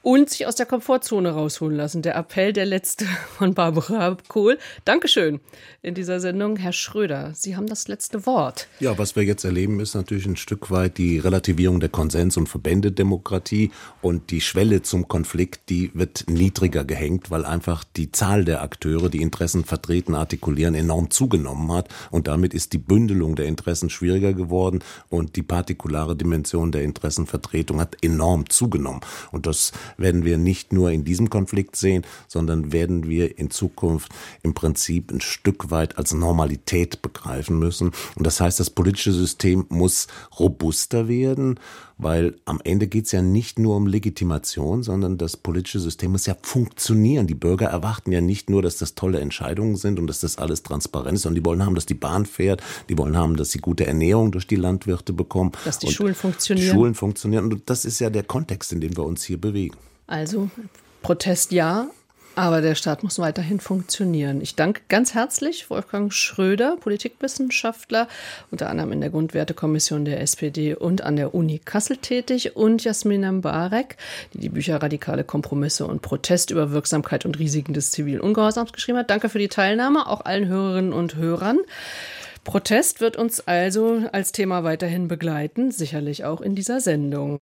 und sich aus der Komfortzone rausholen lassen. Der Appell der letzte von Barbara Kohl. Dankeschön in dieser Sendung. Herr Schröder, Sie haben das letzte Wort. Ja, was wir jetzt erleben, ist natürlich ein Stück weit die Relativierung der Konsens- und Verbändedemokratie und die Schwelle zum Konflikt, die wird niedriger gehängt, weil einfach die Zahl der Akteure, die Interessen vertreten, artikulieren, enorm zugenommen hat und damit ist die Bündelung der Interessen schwieriger geworden und die partikulare Dimension der Interessenvertretung hat enorm zugenommen und das werden wir nicht nur in diesem Konflikt sehen, sondern werden wir in Zukunft im Prinzip ein Stück weit als Normalität begreifen müssen. Und das heißt, das politische System muss robuster werden, weil am Ende geht es ja nicht nur um Legitimation, sondern das politische System muss ja funktionieren. Die Bürger erwarten ja nicht nur, dass das tolle Entscheidungen sind und dass das alles transparent ist, sondern die wollen haben, dass die Bahn fährt, die wollen haben, dass sie gute Ernährung durch die Landwirte bekommen. Dass die Schulen funktionieren. Schulen funktionieren. Und das ist ja der Kontext, in dem wir uns hier bewegen. Also Protest ja, aber der Staat muss weiterhin funktionieren. Ich danke ganz herzlich Wolfgang Schröder, Politikwissenschaftler, unter anderem in der Grundwertekommission der SPD und an der Uni Kassel tätig, und Jasmina Mbarek, die die Bücher Radikale Kompromisse und Protest über Wirksamkeit und Risiken des zivilen Ungehorsams geschrieben hat. Danke für die Teilnahme, auch allen Hörerinnen und Hörern. Protest wird uns also als Thema weiterhin begleiten, sicherlich auch in dieser Sendung.